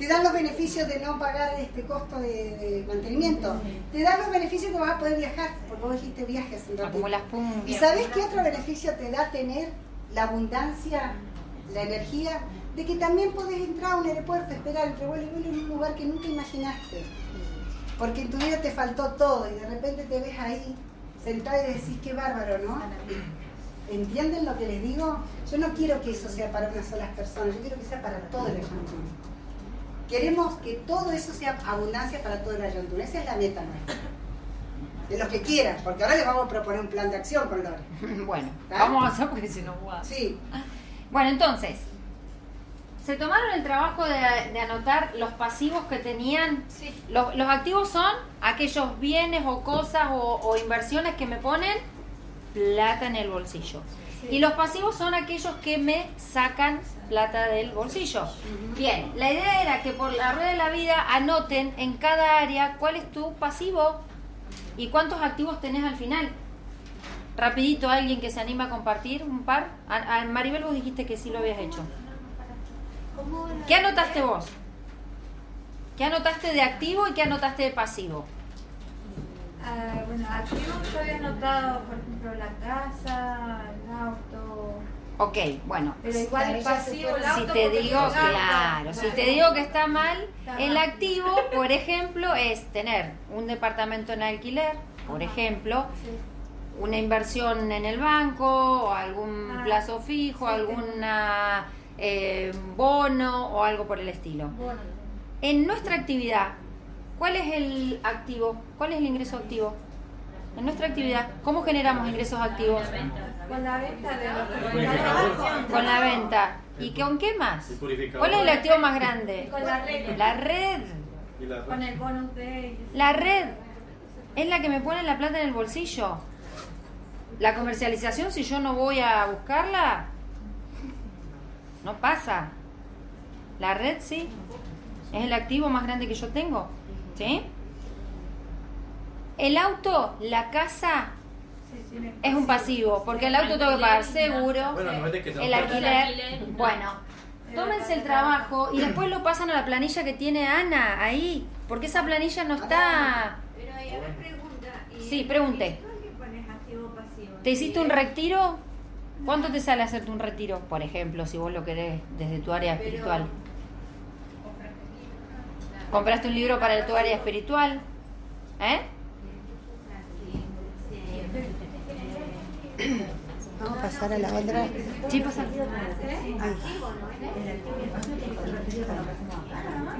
Te dan los beneficios de no pagar este costo de, de mantenimiento. Te dan los beneficios que vas a poder viajar, porque vos dijiste viajes un ratito. ¿Y sabés qué otro beneficio te da tener la abundancia, la energía? De que también podés entrar a un aeropuerto, esperar entre vuelo y vuelo en un lugar que nunca imaginaste. Porque en tu vida te faltó todo y de repente te ves ahí sentada y decís, qué bárbaro, ¿no? ¿Entienden lo que les digo? Yo no quiero que eso sea para unas solas personas, yo quiero que sea para todo el equipo. Queremos que todo eso sea abundancia para toda la Ayuntamiento. Esa es la meta nuestra. De los que quieran, porque ahora les vamos a proponer un plan de acción con Lore. Bueno, vamos a hacer porque si no... guau. Sí. Bueno, entonces, ¿se tomaron el trabajo de, de anotar los pasivos que tenían? Los, los activos son aquellos bienes o cosas o, o inversiones que me ponen plata en el bolsillo. Y los pasivos son aquellos que me sacan plata del bolsillo. Bien, la idea era que por la rueda de la vida anoten en cada área cuál es tu pasivo y cuántos activos tenés al final. Rapidito, alguien que se anima a compartir un par. Maribel vos dijiste que sí lo habías hecho. ¿Qué anotaste vos? ¿Qué anotaste de activo y qué anotaste de pasivo? Ah, bueno, activo yo había anotado, por ejemplo, la casa, el auto. Ok, bueno. Pero igual el pasivo, el Si auto. te digo, auto. claro, si te digo que está mal, el activo, por ejemplo, es tener un departamento en alquiler, por ejemplo, una inversión en el banco, o algún Ah, plazo fijo, sí, alguna eh, bono o algo por el estilo. Bueno, En nuestra actividad, ¿cuál es el activo? ¿Cuál es el ingreso activo? En nuestra actividad, ¿cómo generamos ingresos activos? con la venta de los purificador. Con la venta. ¿Y con qué más? ¿Cuál es el activo más grande? Con la red. La red. Con el bonus de La red es la que me pone la plata en el bolsillo. La comercialización, si yo no voy a buscarla, no pasa. La red sí. Es el activo más grande que yo tengo. ¿Sí? El auto, la casa, es un pasivo, porque el auto tengo que pagar seguro, el alquiler. Bueno, tómense el trabajo y después lo pasan a la planilla que tiene Ana ahí, porque esa planilla no está... Pero me pregunta. ¿y Sí, pregunte. ¿Te hiciste un retiro? ¿Cuánto te sale hacerte un retiro? Por ejemplo, si vos lo querés desde tu área Pero- espiritual. ¿Compraste un libro para tu área espiritual? ¿Eh? Vamos a pasar a la otra. Sí, pasa.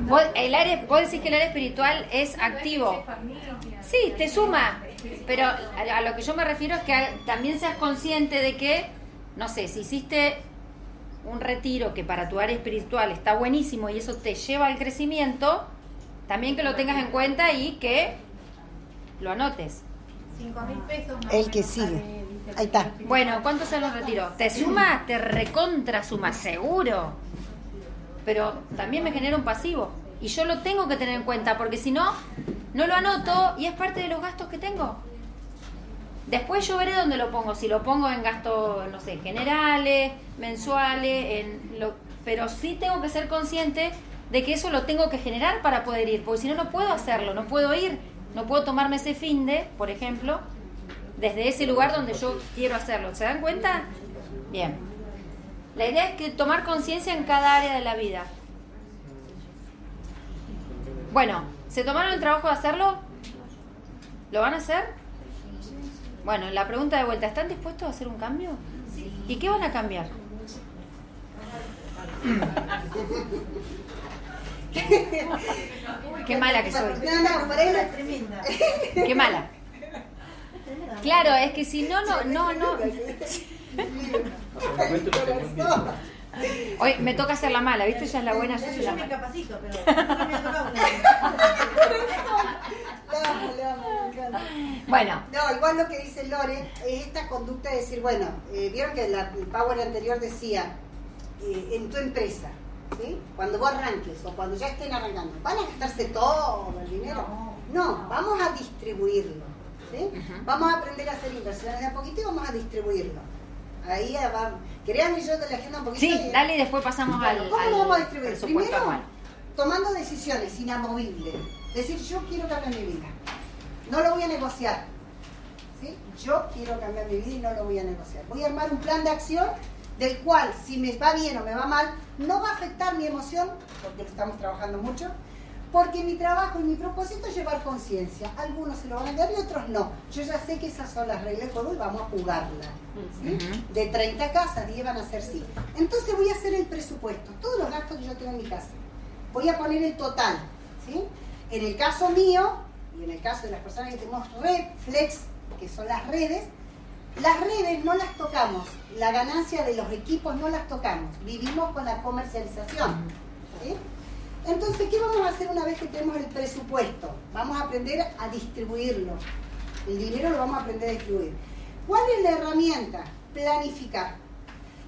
Vos, el área, vos decís que el área espiritual es activo. Sí, te suma. Pero a, lo que yo me refiero es que también seas consciente de que, no sé, si hiciste un retiro que para tu área espiritual está buenísimo y eso te lleva al crecimiento, también que lo tengas en cuenta y que lo anotes. Cinco mil pesos. más El que menos sigue. sale Ahí está. Bueno, ¿cuánto se los retiro? ¿Te suma? ¿Te recontra suma? Seguro. Pero también me genera un pasivo. Y yo lo tengo que tener en cuenta, porque si no, no lo anoto y es parte de los gastos que tengo. Después yo veré dónde lo pongo. Si lo pongo en gastos, no sé, generales, mensuales, en lo, pero sí tengo que ser consciente de que eso lo tengo que generar para poder ir, porque si no, no puedo hacerlo, no puedo ir, no puedo tomarme ese fin de, por ejemplo, desde ese lugar donde yo quiero hacerlo. ¿Se dan cuenta? Bien. La idea es que tomar conciencia en cada área de la vida. Bueno, ¿se tomaron el trabajo de hacerlo? ¿Lo van a hacer? Bueno, la pregunta de vuelta, ¿están dispuestos a hacer un cambio? ¿Y qué van a cambiar? Qué mala que soy. No, no, por ahí no- Tremenda. Qué mala. Claro, es que si no, no, no, no. Hoy me toca hacer la mala, ¿viste? Ella es la buena, yo soy la Yo me mala. capacito, pero. Bueno, No, igual lo que dice Lore es esta conducta de decir, bueno, eh, vieron que la- el Power anterior decía, eh, en tu empresa, ¿sí? cuando vos arranques o cuando ya estén arrancando, ¿van a gastarse todo el dinero? No, vamos a distribuirlo. ¿sí? Vamos a aprender a hacer inversiones de a poquito y vamos a distribuirlo. Ahí va, créanme yo de la agenda un poquito. sí, y- dale y después pasamos Bueno, al, ¿Cómo al lo vamos a distribuir? Primero, anual. tomando decisiones inamovibles. Decir, yo quiero cambiar mi vida. No lo voy a negociar. ¿sí? Yo quiero cambiar mi vida y no lo voy a negociar. Voy a armar un plan de acción del cual, si me va bien o me va mal, no va a afectar mi emoción, porque lo estamos trabajando mucho, porque mi trabajo y mi propósito es llevar conciencia. Algunos se lo van a quedar y otros no. Yo ya sé que esas son las reglas de juego y vamos a jugarla. ¿sí? Ujú. De 30 casas, 10 van a ser sí. Entonces voy a hacer el presupuesto, todos los gastos que yo tengo en mi casa. voy a poner el total. ¿sí? En el caso mío, y en el caso de las personas que tenemos red, flex, que son las redes, las redes no las tocamos, la ganancia de los equipos no las tocamos, vivimos con la comercialización. Entonces, ¿qué vamos a hacer una vez que tenemos el presupuesto? Vamos a aprender a distribuirlo. El dinero lo vamos a aprender a distribuir. ¿Cuál es la herramienta? Planificar.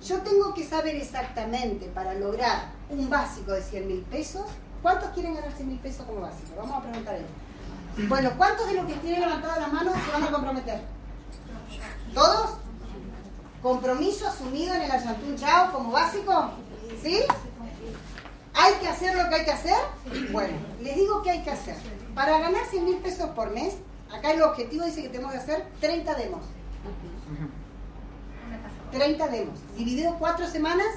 Yo tengo que saber exactamente para lograr un básico de 100 mil pesos. ¿Cuántos quieren ganar 100 mil pesos como básico? Vamos a preguntar eso. Bueno, ¿cuántos de los que tienen levantada la mano se van a comprometer? ¿Todos? ¿Compromiso asumido en el Ayantún Chao como básico? ¿Sí? ¿Hay que hacer lo que hay que hacer? Bueno, les digo que hay que hacer. Para ganar 100 mil pesos por mes, acá el objetivo dice que tenemos que hacer 30 demos. 30 demos. Dividido cuatro semanas.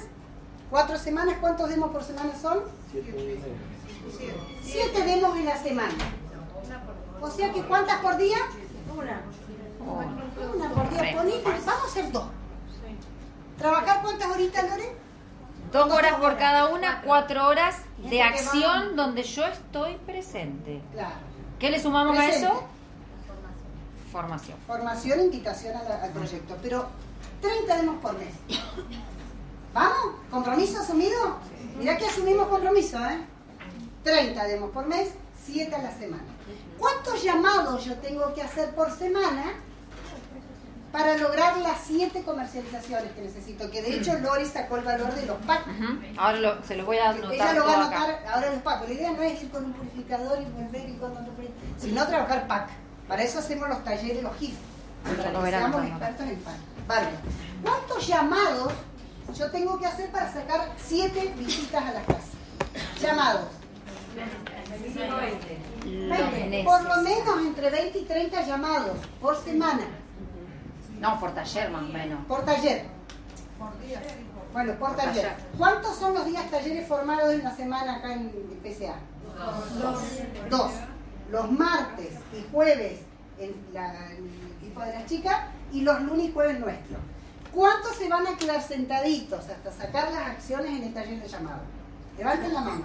¿Cuatro semanas? ¿Cuántos demos por semana son? Siete demos en la semana. O sea que ¿cuántas por día? Una. Una por día. Poné- vamos a hacer dos. ¿Trabajar cuántas horitas, Lore? Dos horas por cada una, cuatro horas de acción donde yo estoy presente. Claro. ¿Qué le sumamos a eso? Formación. Formación, invitación a la- al proyecto. Pero 30 demos por mes. ¿Vamos? ¿Compromiso asumido? Mirá que asumimos compromiso, ¿eh? 30 demos por mes, 7 a la semana. ¿Cuántos llamados yo tengo que hacer por semana para lograr las 7 comercializaciones que necesito? Que de hecho Lori sacó el valor de los packs. Ahora lo- se los voy a anotar Ella lo va a acá. anotar ahora los packs. La idea no es ir con un purificador y volver y con otro purificador, sino trabajar pack. Para eso hacemos los talleres, los GIF. Para que seamos expertos en pack. Vale. ¿Cuántos llamados yo tengo que hacer para sacar 7 visitas a la casa? Llamados. Los 20. Por lo menos entre 20 y 30 llamados por semana, No, por taller más o menos. por taller. Bueno, por Por taller. taller. ¿Cuántos son los días talleres formados en la semana acá en PCA? Dos. Dos. Los martes y jueves en, la- en el equipo de las chicas y los lunes y jueves nuestro. ¿Cuántos se van a quedar sentaditos hasta sacar las acciones en el taller de llamado? Levanten la mano.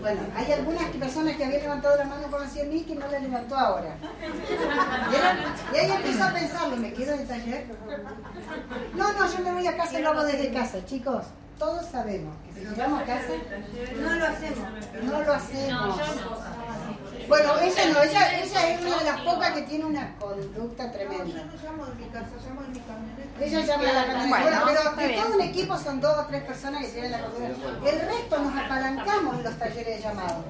Bueno, hay algunas personas que habían levantado la mano por las 100.000 que no la levantó ahora. ¿Vieron? Y ahí empiezo a pensarlo, ¿me quedo en el taller? No, no, yo me voy a casa y lo hago desde casa, chicos. Todos sabemos que si nos vamos a casa, No lo hacemos. no lo hacemos. Bueno, ella no, ella, ella es una de las pocas que tiene una conducta tremenda. Yo no llamo de mi casa, llamo de mi camioneta. Ella llama a la camioneta. Bueno, pero de todo un equipo son dos o tres personas que tienen la camioneta. El resto nos apalancamos en los talleres de llamado.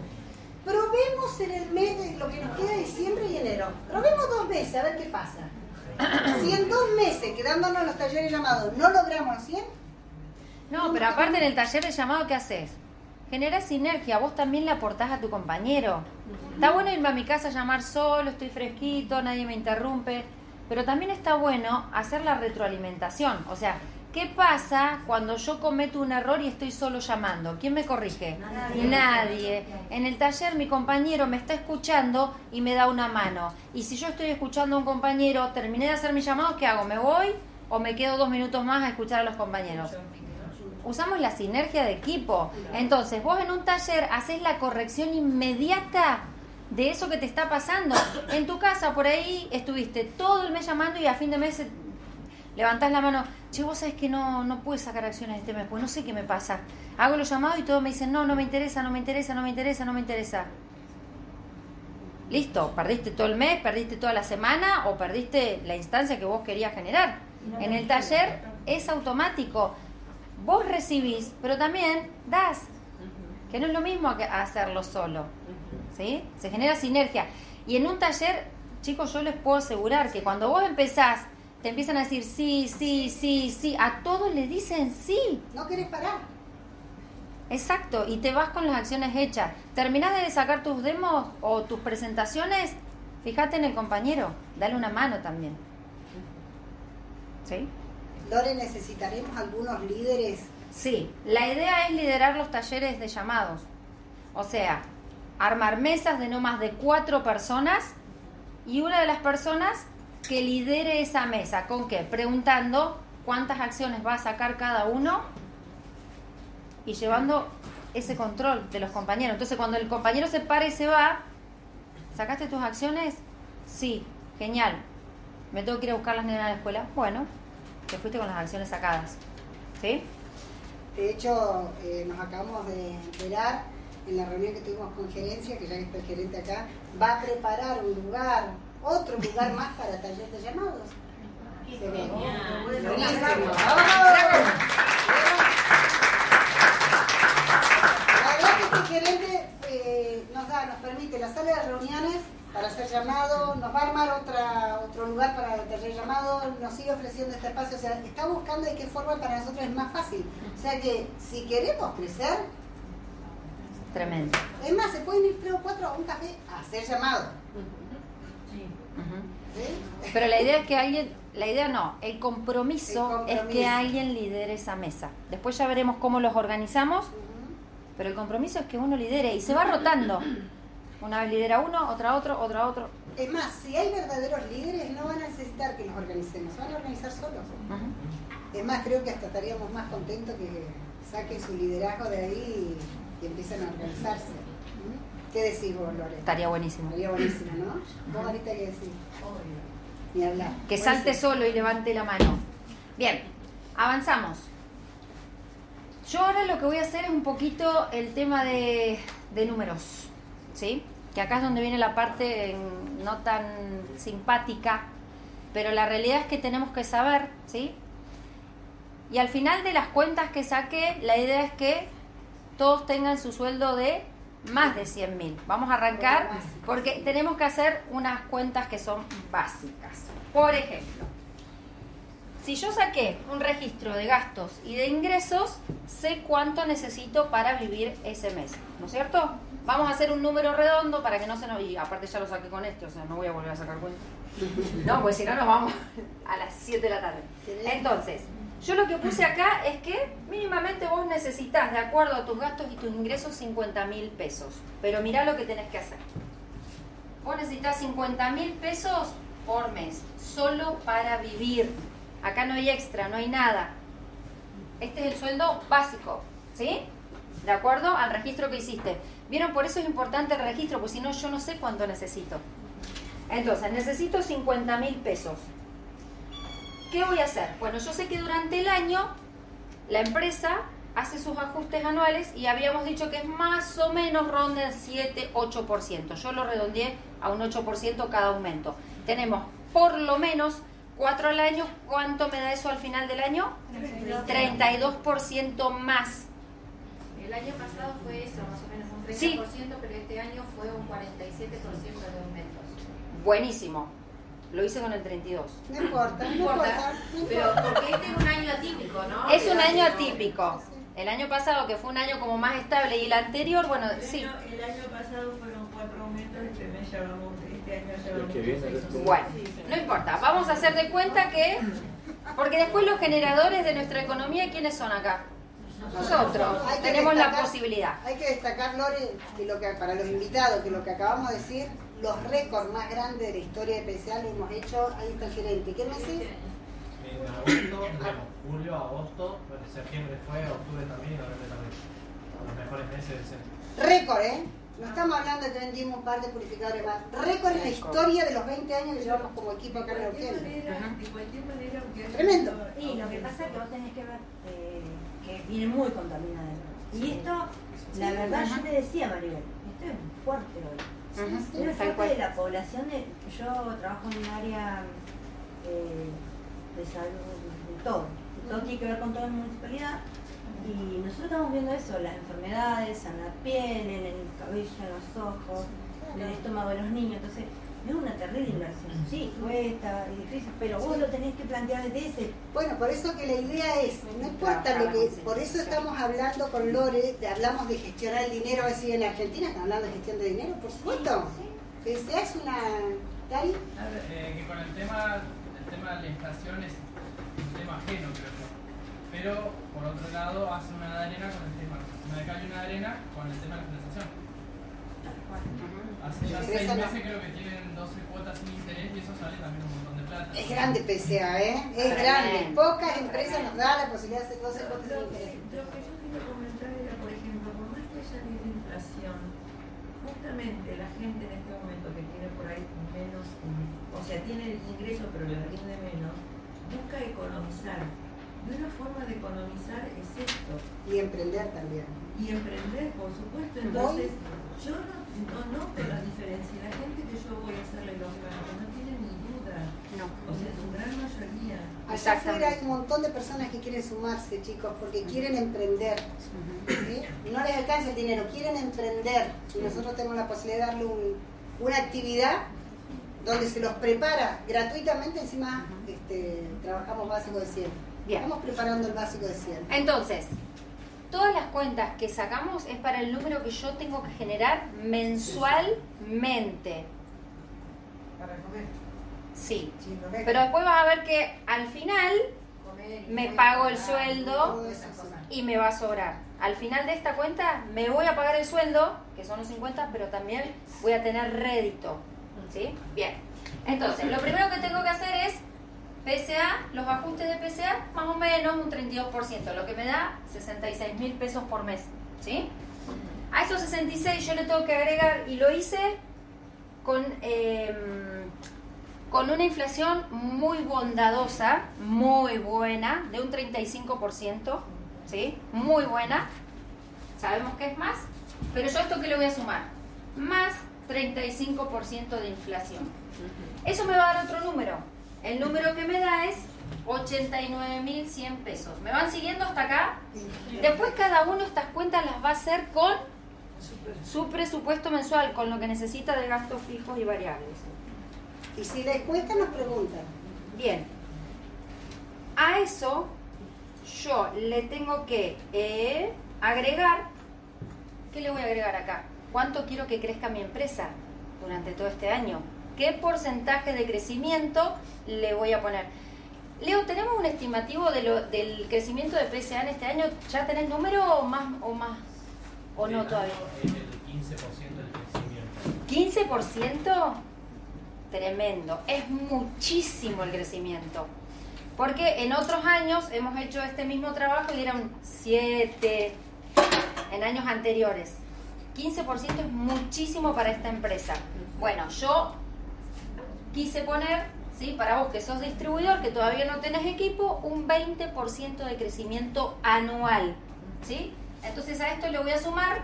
Probemos en el mes de lo que nos queda de diciembre y enero. Probemos dos meses a ver qué pasa. Si en dos meses, quedándonos en los talleres de llamado, no logramos los 100, No, pero aparte en el taller de llamado, ¿qué haces? Generas sinergia, vos también le aportás a tu compañero. Está bueno irme a mi casa a llamar solo, estoy fresquito, nadie me interrumpe, pero también está bueno hacer la retroalimentación. O sea, ¿qué pasa cuando yo cometo un error y estoy solo llamando? ¿Quién me corrige? Nadie. En el taller mi compañero me está escuchando y me da una mano. Y si yo estoy escuchando a un compañero, terminé de hacer mi llamado, ¿qué hago? ¿Me voy o me quedo dos minutos más a escuchar a los compañeros? Usamos la sinergia de equipo. Entonces, vos en un taller haces la corrección inmediata de eso que te está pasando. En tu casa, por ahí, estuviste todo el mes llamando y a fin de mes levantás la mano. Che, vos sabés que no, no pude sacar acciones este mes, pues no sé qué me pasa. Hago los llamados y todos me dicen, no, no me interesa, no me interesa, no me interesa, no me interesa. Listo, perdiste todo el mes, perdiste toda la semana o perdiste la instancia que vos querías generar. En el taller es automático. Vos recibís, pero también das. Que no es lo mismo que hacerlo solo. ¿Sí? Se genera sinergia. Y en un taller, chicos, yo les puedo asegurar que cuando vos empezás, te empiezan a decir sí, sí, sí, sí. A todos les dicen sí. no querés parar. Exacto, y te vas con las acciones hechas. Terminás de sacar tus demos o tus presentaciones, fíjate en el compañero, dale una mano también. ¿Sí? Lore, necesitaremos algunos líderes. Sí, la idea es liderar los talleres de llamados. O sea, armar mesas de no más de cuatro personas y una de las personas que lidere esa mesa. ¿Con qué? Preguntando cuántas acciones va a sacar cada uno y llevando ese control de los compañeros. Entonces, cuando el compañero se para y se va, ¿sacaste tus acciones? Sí, genial. ¿Me tengo que ir a buscar las nenas a la escuela? Bueno, te fuiste con las acciones sacadas. ¿Sí? De hecho, eh, nos acabamos de enterar en la reunión que tuvimos con gerencia, que ya está el gerente acá, va a preparar un lugar, otro lugar más para taller de llamados. Se ve. Buenísimo. La verdad que este gerente eh, nos da, nos permite la sala de reuniones para hacer llamado, nos va a armar otra, otro lugar para el taller llamado, nos sigue ofreciendo este espacio, o sea, está buscando de qué forma para nosotros es más fácil. O sea que si queremos crecer, Tremendo. es más, se pueden ir tres o cuatro a un café a hacer llamado. ¿Sí? Pero la idea es que alguien, la idea no, el compromiso, El es que alguien lidere esa mesa. Después ya veremos cómo los organizamos, pero el compromiso es que uno lidere y se va rotando. Una vez lidera uno, otra otro, otra otro. Es más, si hay verdaderos líderes, no van a necesitar que nos organicemos, se van a organizar solos. Es más, creo que hasta estaríamos más contentos que saquen su liderazgo de ahí y, y empiecen a organizarse. ¿Mm? ¿Qué decís vos, Lore? Estaría buenísimo. Estaría buenísimo, ¿no? ¿Vos ahorita qué decís? Ni hablar. Que salte solo y levante la mano. Bien, avanzamos. Yo ahora lo que voy a hacer es un poquito el tema de, de números, ¿sí? Que acá es donde viene la parte no tan simpática, pero la realidad es que tenemos que saber, ¿sí? Y al final de las cuentas que saqué, la idea es que todos tengan su sueldo de más de 100 mil. Vamos a arrancar porque tenemos que hacer unas cuentas que son básicas. Por ejemplo, si yo saqué un registro de gastos y de ingresos, sé cuánto necesito para vivir ese mes, ¿no es cierto? Vamos a hacer un número redondo para que no se nos... Y aparte ya lo saqué con este, o sea, no voy a volver a sacar cuenta. No, pues si no nos vamos a las 7 de la tarde. Entonces, yo lo que puse acá es que mínimamente vos necesitas, de acuerdo a tus gastos y tus ingresos, 50 mil pesos. Pero mirá lo que tenés que hacer. Vos necesitas 50 mil pesos por mes, solo para vivir. Acá no hay extra, no hay nada. Este es el sueldo básico, ¿sí? De acuerdo al registro que hiciste. ¿Vieron? Por eso es importante el registro, porque si no, yo no sé cuánto necesito. Entonces, necesito 50 mil pesos. ¿Qué voy a hacer? Bueno, yo sé que durante el año la empresa hace sus ajustes anuales y habíamos dicho que es más o menos ronda el 7-8%. Yo lo redondeé a un 8% cada aumento. Tenemos por lo menos 4 al año. ¿Cuánto me da eso al final del año? 32% más. El año pasado fue eso, más o menos un 30%, Sí. pero este año fue un 47% de aumentos. Buenísimo. Lo hice con el 32. No importa, no importa, importa. no pero importa. porque este es un año atípico, ¿no? Es un año atípico. El año pasado, que fue un año como más estable, y el anterior, bueno, El sí. año, el año pasado fueron cuatro aumentos, este mes ya vamos, este año ya vamos. que viene. Bueno, no importa. Vamos a hacer de cuenta que. Porque después los generadores de nuestra economía, ¿quiénes son acá? Nosotros. Tenemos la posibilidad. Hay que destacar, Lore, que lo que, para los invitados, que lo que acabamos de decir, los récords más grandes de la historia de PSA lo hemos hecho, ahí está el gerente. ¿Qué me decís? En agosto, bueno, julio, agosto, bueno, septiembre fue, octubre también y noviembre también. Los mejores meses del centro. Récord, ¿eh? No estamos hablando de que vendimos un par de purificadores más. Récord en la historia de los 20 años que llevamos como equipo acá en De cualquier Neuquén. manera, de cualquier manera, Tremendo. Y lo que pasa es que vos tenés que ver eh, que viene muy contaminado. Y esto, la verdad, yo le decía Maribel, esto es muy fuerte hoy. Ujú, Es tal fuerte de la población. de- yo trabajo en un área eh, de salud, de todo. Todo tiene que ver con toda la municipalidad. Y nosotros estamos viendo eso, las enfermedades en la piel, en el cabello, en los ojos, en el estómago de los niños. Entonces, es una terrible inversión. Sí, cuesta, es difícil, pero vos lo tenés que plantear desde ese Bueno, por eso que la idea es, no importa lo que, por eso estamos hablando con Lore, de- hablamos de gestionar el dinero, así en Argentina están hablando de gestión de dinero, por supuesto. Que se hace una... ¿Dari? Eh, que con el tema, tema de la inflación es un tema ajeno, creo yo. Pero, por otro lado, hace una de arena con el tema. Cal y una de arena con el tema de la inflación. Hace ya seis la- meses creo que tienen 12 cuotas sin interés y eso sale también un montón de plata. Es grande PSA, ¿eh? Es grande. Pocas empresas nos dan la posibilidad de hacer 12 cuotas sin Lo interés. que, lo que yo quería comentar era, por ejemplo, por más supuestamente la gente en este momento que tiene por ahí menos, mm, o sea, tiene el ingreso pero le rinde menos, busca economizar. Y una forma de economizar es esto. Y emprender también. Y emprender, por supuesto. Entonces, yo no, no noto la diferencia. La gente que yo voy a hacerle los gastos no tiene ni duda. No. O sea, su gran mayoría. Allá afuera hay un montón de personas que quieren sumarse, chicos, porque quieren emprender. ¿sí? No les alcanza el dinero, quieren emprender. Y nosotros tenemos la posibilidad de darle un- una actividad donde se los prepara gratuitamente, encima este, trabajamos básico de 100. Bien. Estamos preparando el básico de 100. Entonces, todas las cuentas que sacamos es para el número que yo tengo que generar mensualmente. Para comer. Sí. Pero después vas a ver que al final me pago el sueldo y me va a sobrar. Al final de esta cuenta me voy a pagar el sueldo, que son los 50, pero también voy a tener rédito. ¿Sí? Bien. Entonces, lo primero que tengo que hacer es PSA, los ajustes de PSA, más o menos un 32%, lo que me da 66 mil pesos por mes. ¿Sí? A esos 66 yo le tengo que agregar, y lo hice con, eh, con una inflación muy bondadosa, muy buena, de un 35%, ¿sí? Muy buena. Sabemos que es más, pero yo esto que le voy a sumar, más 35% de inflación. Eso me va a dar otro número. El número que me da es 89.100 pesos. ¿Me van siguiendo hasta acá? Después cada uno estas cuentas las va a hacer con su presupuesto mensual, con lo que necesita de gastos fijos y variables. Y si les cuesta, nos preguntan. Bien. A eso yo le tengo que eh, agregar. ¿Qué le voy a agregar acá? ¿Cuánto quiero que crezca mi empresa durante todo este año? ¿Qué porcentaje de crecimiento le voy a poner? Leo, ¿tenemos un estimativo de lo- del crecimiento de PSA en este año? ¿Ya tenés número o más? O, más, o no todavía? el 15% del crecimiento. ¿15%? Tremendo. Es muchísimo el crecimiento. Porque en otros años hemos hecho este mismo trabajo y era un 7 en años anteriores. 15% es muchísimo para esta empresa. Bueno, yo quise poner, ¿sí? para vos que sos distribuidor, que todavía no tenés equipo, un 20% de crecimiento anual. ¿sí? Entonces a esto le voy a sumar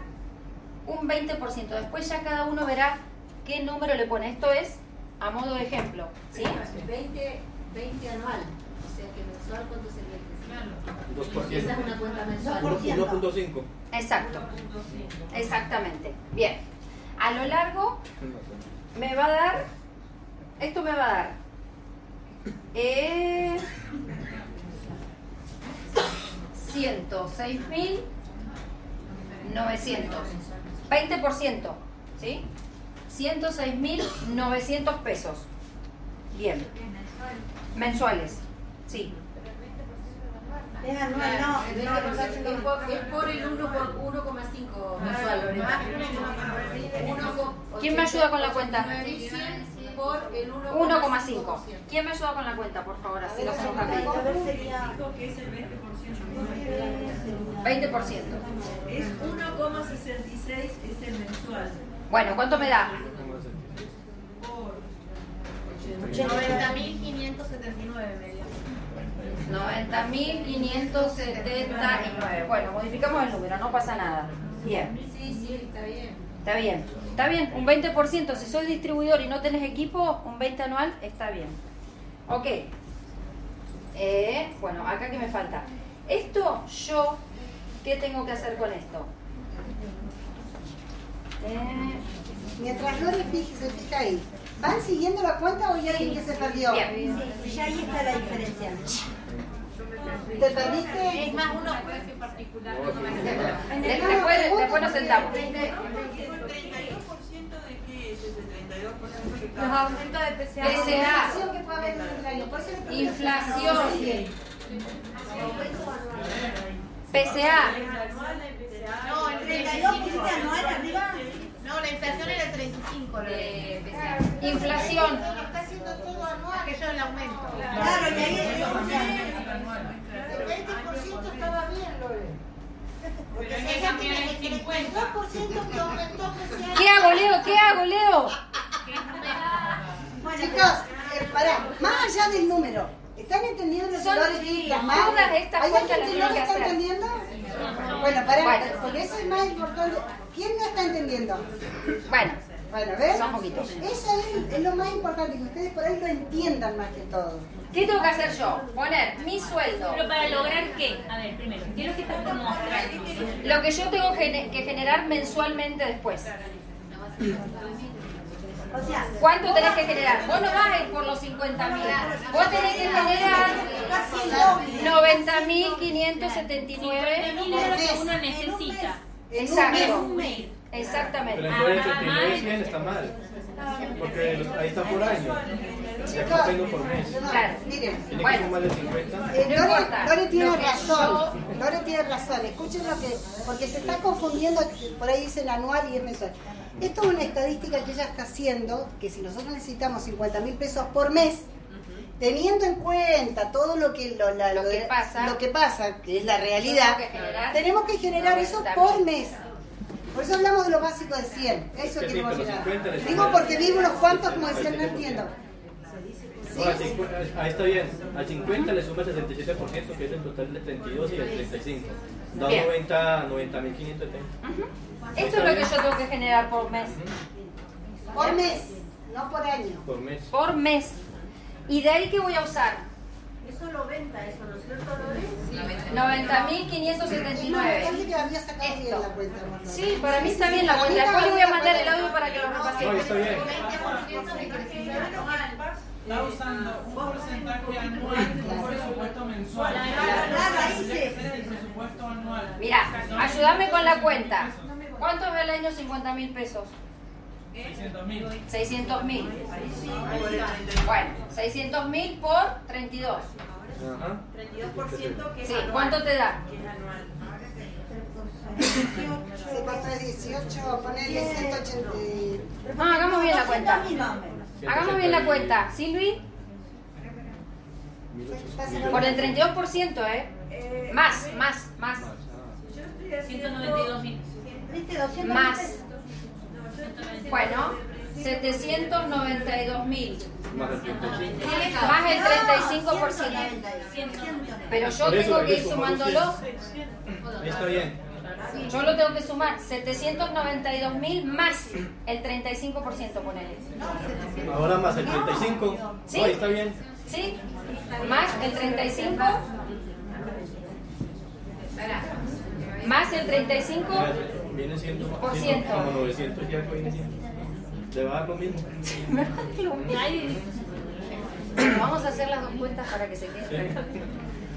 un 20%. Después ya cada uno verá qué número le pone. Esto es a modo de ejemplo. ¿sí? 20, 20 anual. O sea que mensual, ¿cuánto? 2%. Esa es una cuenta mensual. 1.5. Exacto. Exactamente. Bien. A lo largo me va a dar, esto me va a dar eh, 106.900. 20%. ¿Sí? 106.900 pesos. Bien. Mensuales. Sí. Es anual, no. Es no, es por- el 1 por 1,5 mensual, ¿Quién me ayuda con la cuenta? 89.100 por el 1,5. ¿Quién me ayuda con la cuenta, por favor? Así lo hacemos rapidito. A ver, sería. Dijo que es el 20%. 20%. Es 1,66 es el mensual. Bueno, ¿cuánto me da? Por 90.579 medio. 90.579. Bueno, modificamos el número, no pasa nada. Bien. Sí, sí, está bien. Está bien. Está bien, un 20%. Si soy distribuidor y no tenés equipo, un 20 anual está bien. Ok. Eh, bueno, acá que me falta. Esto yo, ¿qué tengo que hacer con esto? Eh, Mientras Lore fije- se fija ahí, ¿van siguiendo la cuenta o hay alguien que se perdió? Bien. Sí, ya ahí está la diferencia. ¿Te perdiste? Es más, uno particular. no me de- acuerdo. después, después nos sentamos. ¿El 32% de qué es ese 32%? Los aumentos de PCA. PCA. inflación que puede haber en el año. Por eso le pregunto. Inflación. Sí. PCA. No, el 32% anual arriba. No, la inflación era el 35 de PCA. Inflación. Está haciendo todo anual. Aquello del aumento. Claro, y ahí El 20% estaba bien, Lore. Porque ella tiene el 32% que aumentó. ¿Qué hago, Leo? ¿Qué hago, Leo? Chicos, eh, pará, más allá del número, ¿están entendiendo los Son valores sí, todas estas ¿Hay cuentas alguien que las no lo está entendiendo? Bueno, pará, Bueno. porque eso es más importante. ¿Quién no está entendiendo? Bueno, Bueno, ¿ves? Son poquitos. Eso es, es lo más importante, que ustedes por ahí lo entiendan más que todo. ¿Qué tengo que hacer yo? Poner mi sueldo. Pero para lograr qué? A ver, primero, ¿qué es lo que estás mostrar? Lo que yo tengo que generar mensualmente después. O sea, ¿Cuánto tenés que generar? Vos no vas a ir por los 50 mil. Vos tenés que generar 90 mil 579 mil es lo que uno necesita. Exacto. Exactamente. Pero entonces 39 100 está mal. Porque ahí está por año. Ya está haciendo por mes. Claro. Miren, Tiene que Bueno. 50. Eh, No Lore. Lore tiene que razón, Lore tiene razón, escuchen lo que, porque se está confundiendo, por ahí dicen anual y es mensual. Esto es una estadística que ella está haciendo, que si nosotros necesitamos 50 mil pesos por mes, teniendo en cuenta todo lo que, lo, la- Lo lo que de- pasa. lo que pasa, que es la realidad, Tenemos que generar tenemos que generar eso 90.000. por mes. Por eso hablamos de lo básico de 100, eso Es que sí, queremos llegar. 50 le Digo porque vi unos cuantos como decían, no 7%. entiendo. No, al 50 ahí está bien. Al 50 le suma el 67%, que es el total de 32 y el 35. Da Bien. 90 90.570. Esto es lo que yo tengo que generar por mes. Por mes, no por año. Por mes. Por mes. ¿Y de ahí qué voy a usar? eso lo venta, eso, ¿no es cierto, Lore? 90.579. Parece que había sacado bien la cuenta. amor. Sí, para mí está bien la cuenta. Después le voy a mandar el audio para que lo No, repase. está bien. Está usando un porcentaje anual de un presupuesto mensual. Mira, ayúdame con la cuenta. ¿Cuánto es al año 50 mil pesos? 600 mil. 600 mil. Bueno, 600 mil por 32. Ajá. 32% que es Sí, anual. ¿cuánto te da? Que es anual. Sí, cuatro es 18, ponele 180. y- No, hagamos bien la cuenta. 200.000 más o menos. Hagamos bien la cuenta. Silvi, por el 32%, ¿eh? Eh, Más, más, más. Yo estoy haciendo 192 mil. ¿Viste? 200 Más. Bueno, 792 mil. Más el 35. Más el 35%. Pero yo tengo que ir sumándolo. Está bien. Yo lo tengo que sumar 792 mil más el 35%, ponele. Ahora más el 35. Sí. Ahí está bien. ¿Sí? Más el 35. Más el 35. Viene siendo ciento. como 900 ya que viene siendo. Le va a dar lo mismo. Vamos a hacer las dos cuentas para que se quede.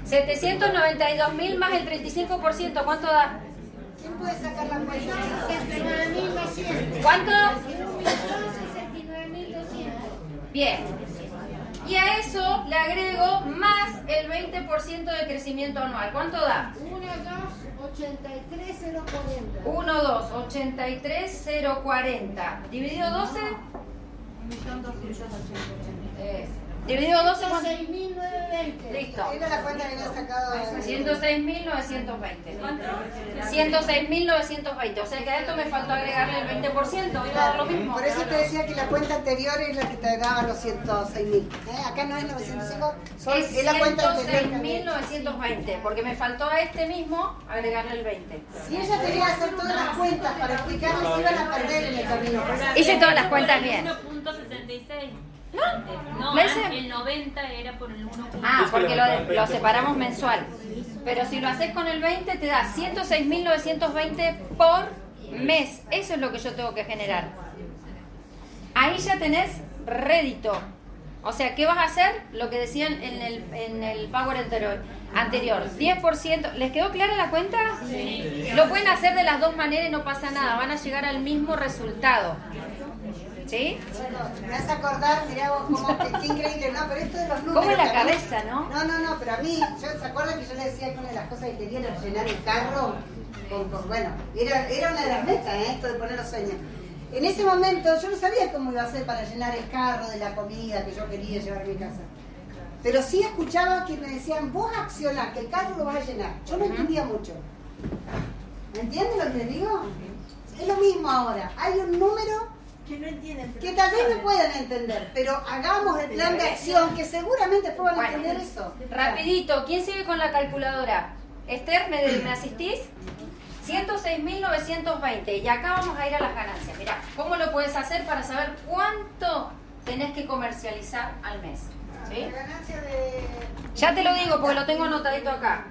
792 mil más el 35%, ¿cuánto da? ¿Quién puede sacar la cuenta? 69.200. ¿Cuánto? 69.200. Bien. Y a eso le agrego más el 20% de crecimiento anual. ¿Cuánto da? 1, 2, 83, 040. 1, 2, 83, 0, 40. ¿Dividido 12? Eh, ¿Dividido 12? ¿cuánto? 6.920. Listo. Era la cuenta que había sacado. de- 106.920. 106.920. O sea que a esto me faltó agregarle el 20%. Iba a dar lo mismo. Por eso te decía que la cuenta anterior es la que te daba los 106 mil. Acá no es 905, son- Es es la cuenta anterior. 106.920. Porque me faltó a este mismo agregarle el 20. Si ella tenía que hacer todas las cuentas para explicarles, iban a perder en el camino. Hice todas las cuentas bien. 1.66. No, No, antes el 90 era por el 1. Ah, porque lo, lo 20. separamos mensual. Pero si lo haces con el 20 te da 106.920 por mes. Eso es lo que yo tengo que generar. Ahí ya tenés rédito. O sea, ¿qué vas a hacer? Lo que decían en el, en el Power anterior. anterior. 10%. ¿Les quedó clara la cuenta? Sí. Lo pueden hacer de las dos maneras y no pasa nada. Van a llegar al mismo resultado. ¿Sí? Me hace acordar, mirá vos, como que, qué increíble, ¿no? Pero esto de los números. ¿Cómo la cabeza, no? No, no, no, pero a mí, yo, ¿se acuerdan que yo le decía que una de las cosas que quería era llenar el carro? Con- con- bueno, era, era una de las metas, ¿eh? esto de poner los sueños. En ese momento yo no sabía cómo iba a ser para llenar el carro de la comida que yo quería llevar a mi casa. Pero sí escuchaba que me decían, vos accionás, que el carro lo vas a llenar. Yo no entendía mucho. ¿Me entienden lo que les digo? Es lo mismo ahora. Hay un número Que no entienden. pero que tal vez no puedan entender, pero hagamos el plan de acción que seguramente puedan Bueno, entender eso. Rapidito, ¿quién sigue con la calculadora? Esther, ¿me, me asistís? 106.920 y acá vamos a ir a las ganancias. Mirá, ¿cómo lo puedes hacer para saber cuánto tenés que comercializar al mes? ¿Sí? La ganancia de... Ya te lo digo porque lo tengo anotadito acá.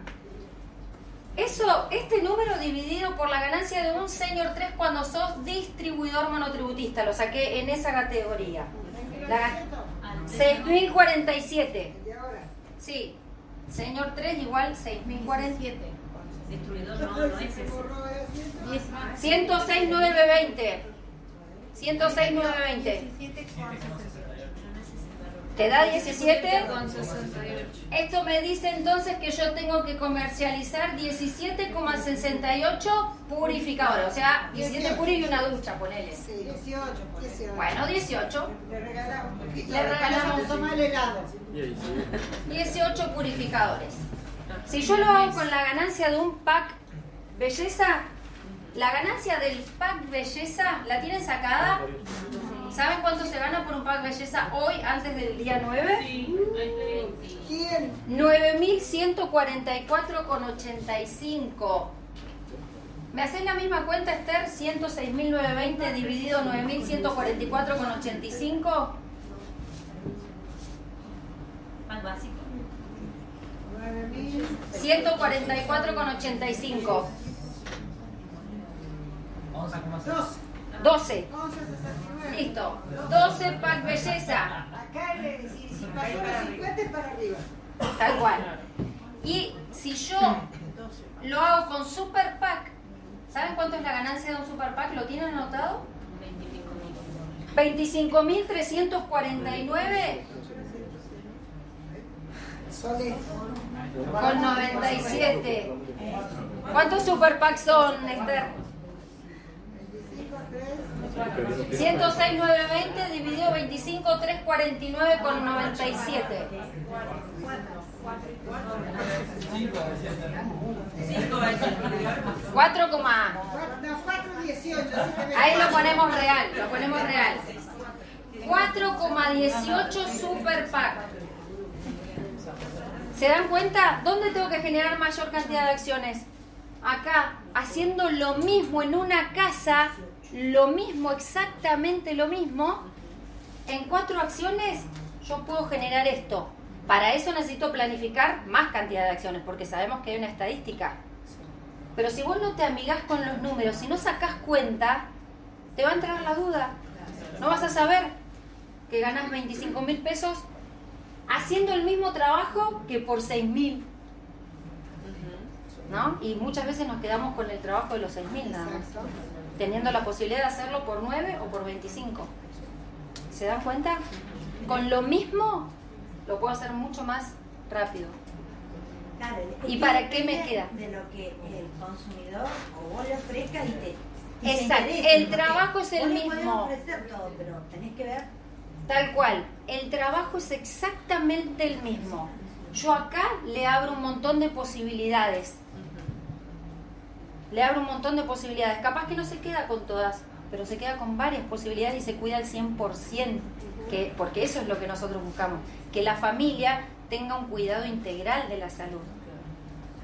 Eso, este número dividido por la ganancia de un Senior 3 cuando sos distribuidor monotributista, lo saqué en esa categoría. La ga- 6.047. Sí, Senior 3 igual 6.047. Distribuidor no, no es ese. 106.920. 106.920. ¿Te da 17? Esto me dice entonces que yo tengo que comercializar 17,68 purificadores. O sea, 17 puri y una ducha, ponele. Sí, 18, 18. Bueno, 18. Le regalamos. Le regalamos tomar el helado. 18 purificadores. Si yo lo hago con la ganancia de un pack belleza, la ganancia del pack belleza, ¿la tienen sacada? ¿Saben cuánto se gana por un pack belleza hoy antes del día 9? ¿Quién? 9.144,85. ¿Me hacés la misma cuenta, Esther? 106.920 dividido 9.144,85. Más básico. 144,85. 11,6. 12. 11,69. Listo. 12 pack belleza. Acá le, si, si pasó los 50 es para arriba. Tal cual. Y si yo lo hago con super pack, ¿saben cuánto es la ganancia de un super pack? ¿Lo tienen anotado? 25.349 Soles. con 97. ¿Cuántos super packs son, Esther? 106,920 dividido 25,349 con 97. 4, No, 4,18. así que me- ahí lo ponemos real, lo ponemos real. 4,18 super pack. ¿Se dan cuenta? ¿Dónde tengo que generar mayor cantidad de acciones? Acá, haciendo lo mismo en una casa, lo mismo, exactamente lo mismo, en cuatro acciones yo puedo generar esto. Para eso necesito planificar más cantidad de acciones, porque sabemos que hay una estadística. Pero si vos no te amigás con los números, si no sacás cuenta, te va a entrar la duda. No vas a saber que ganás 25 mil pesos haciendo el mismo trabajo que por 6 mil. ¿No? Y muchas veces nos quedamos con el trabajo de los 6 mil nada más. Teniendo la posibilidad de hacerlo por 9 o por 25. ¿Se dan cuenta? Con lo mismo lo puedo hacer mucho más rápido. Claro, ¿Y para qué me queda? De lo que el consumidor o vos le ofrezcas y te. y se Exacto, el trabajo es el mismo. ofrecer todo, pero tenés que ver. Tal cual, el trabajo es exactamente el mismo. Yo acá le abro un montón de posibilidades. Le abro un montón de posibilidades. Capaz que no se queda con todas, pero se queda con varias posibilidades y se cuida al 100%, que, porque eso es lo que nosotros buscamos, que la familia tenga un cuidado integral de la salud.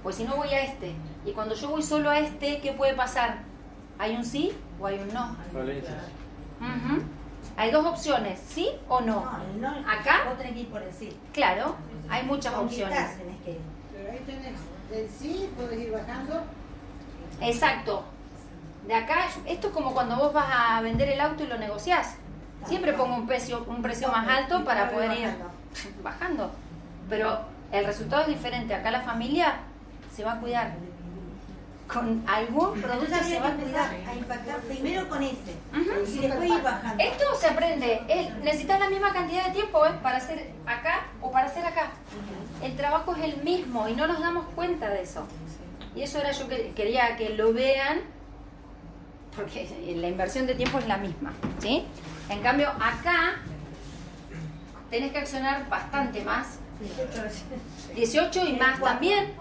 Pues si no voy a este, y cuando yo voy solo a este, ¿qué puede pasar? ¿Hay un sí o hay un no? Ujú. Hay dos opciones, ¿sí o no? el no, Acá, Vos tenés que ir por el sí. claro, hay muchas opciones. Pero ahí tenés el sí, puedes ir bajando. Exacto. De acá, esto es como cuando vos vas a vender el auto y lo negociás. Siempre pongo un precio, un precio más alto para poder ir bajando. Pero el resultado es diferente. Acá la familia se va a cuidar. Con algún producto se va a cuidar. a impactar primero con. Ujú. Y después ir bajando. Esto se aprende. Es- necesitas la misma cantidad de tiempo ¿eh? para hacer acá o para hacer acá. El trabajo es el mismo y no nos damos cuenta de eso. Y eso era yo que quería que lo vean porque la inversión de tiempo es la misma. ¿sí? En cambio, acá tenés que accionar bastante más. 18 y más también.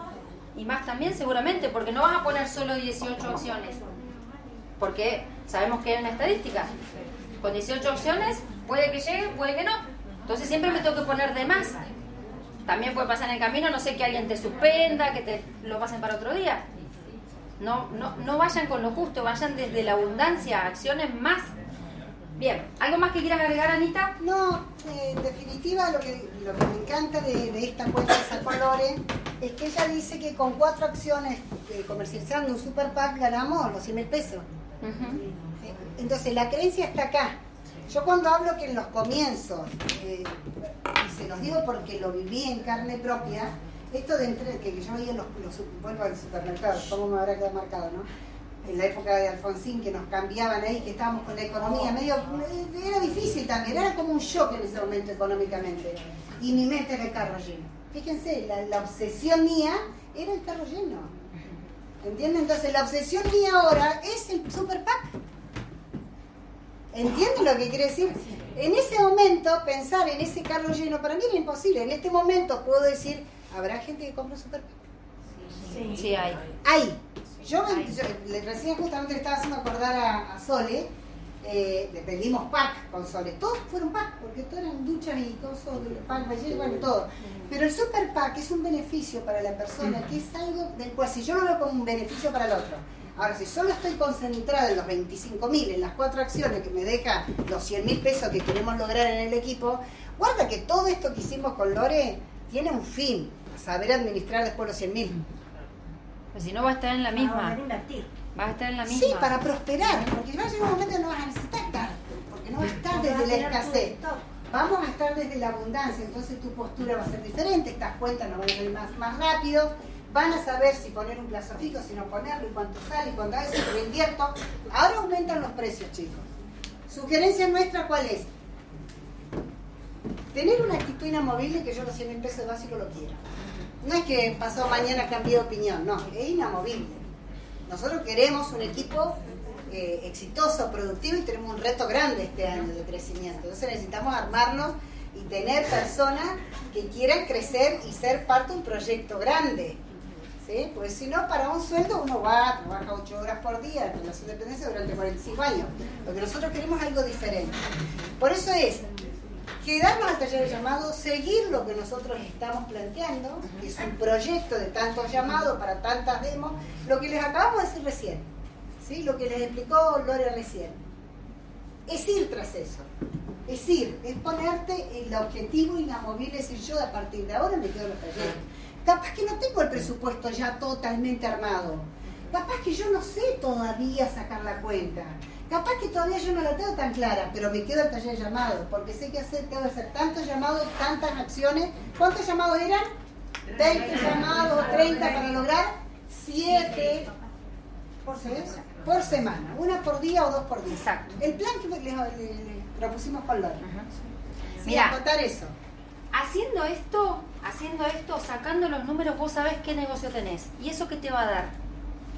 y más también seguramente, porque no vas a poner solo 18 opciones. Porque sabemos que hay una estadística. Con 18 opciones puede que llegue, puede que no. Entonces siempre me tengo que poner de más. También puede pasar en el camino, no sé, que alguien te suspenda, que te lo pasen para otro día. No, no, no vayan con lo justo, vayan desde la abundancia, acciones más. Bien, ¿algo más que quieras agregar, Anita? No, eh, en definitiva lo que, lo que me encanta de, de esta apuesta de San Colore es que ella dice que con cuatro acciones eh, comercializando un super pack ganamos los 100 mil pesos. Eh, Entonces la creencia está acá. Yo cuando hablo que en los comienzos, eh, y se los digo porque lo viví en carne propia, esto de entre, que yo veía los, los vuelvo al supermercado, cómo me habrá quedado marcado, ¿no? En la época de Alfonsín, que nos cambiaban ahí, que estábamos con la economía medio. Era difícil también, era como un shock en ese momento económicamente. Y mi mente era el carro lleno. Fíjense, la, la obsesión mía era el carro lleno. ¿Entienden? Entonces, la obsesión mía ahora es el super pack. ¿Entienden lo que quiere decir? En ese momento, pensar en ese carro lleno para mí era imposible. En este momento puedo decir, ¿habrá gente que compra un super pack? Sí, hay. Hay. Yo, yo- le- recién justamente le estaba haciendo acordar a, a Sole, eh, le pedimos pack con Sole. Todos fueron pack, porque todos eran duchas y cosas, de pack, ballena, bueno, todo. Pero el super pack es un beneficio para la persona, que es algo del cual si yo lo veo como un beneficio para el otro. Ahora, si solo estoy concentrada en los 25 mil, en las cuatro acciones que me deja los 100 mil pesos que queremos lograr en el equipo, guarda que todo esto que hicimos con Lore tiene un fin, saber administrar después los 100 mil. Pues si no va a estar en la misma. Para invertir. Va a estar en la misma. Sí, para prosperar, porque va a llegar un momento que no vas a necesitar tanto, porque no vas a estar desde la escasez. Vamos a estar desde la abundancia, entonces tu postura va a ser diferente, estas cuentas nos van a salir más, más rápido, van a saber si poner un plazo fijo, si no ponerlo, y cuánto sale, y cuánto hace, si lo invierto. Ahora aumentan los precios, chicos. Sugerencia nuestra, ¿cuál es? Tener una actitud inamovible que yo los 100 mil pesos básicos lo quiero. No es que pasado mañana cambié de opinión, no, es inamovible. Nosotros queremos un equipo eh, exitoso, productivo y tenemos un reto grande este año de crecimiento. Entonces necesitamos armarnos y tener personas que quieran crecer y ser parte de un proyecto grande. ¿Sí? Pues si no, para un sueldo uno va, trabaja 8 horas por día en relación de dependencia durante 45 años. Lo que nosotros queremos es algo diferente. Por eso es quedarnos al taller de llamado, seguir lo que nosotros estamos planteando, que es un proyecto de tantos llamados para tantas demos, lo que les acabamos de decir recién, ¿sí? lo que les explicó Lore recién. Es ir tras eso, es ir, es ponerte el objetivo inamovible, es decir, yo a partir de ahora me quedo en los talleres. Capaz que no tengo el presupuesto ya totalmente armado, capaz que yo no sé todavía sacar la cuenta. Capaz que todavía yo no la tengo tan clara, pero me quedo el taller de llamados, porque sé que hacer, tengo que hacer tantos llamados, tantas acciones. ¿Cuántos llamados eran? 20 llamados, 30 para lograr 7 por, se- por semana, una por día o dos por día. Exacto. El plan que le, le- le propusimos con Lore. Sí, Mira. acotar eso. Haciendo esto, haciendo esto, sacando los números, vos sabés qué negocio tenés. ¿Y eso qué te va a dar?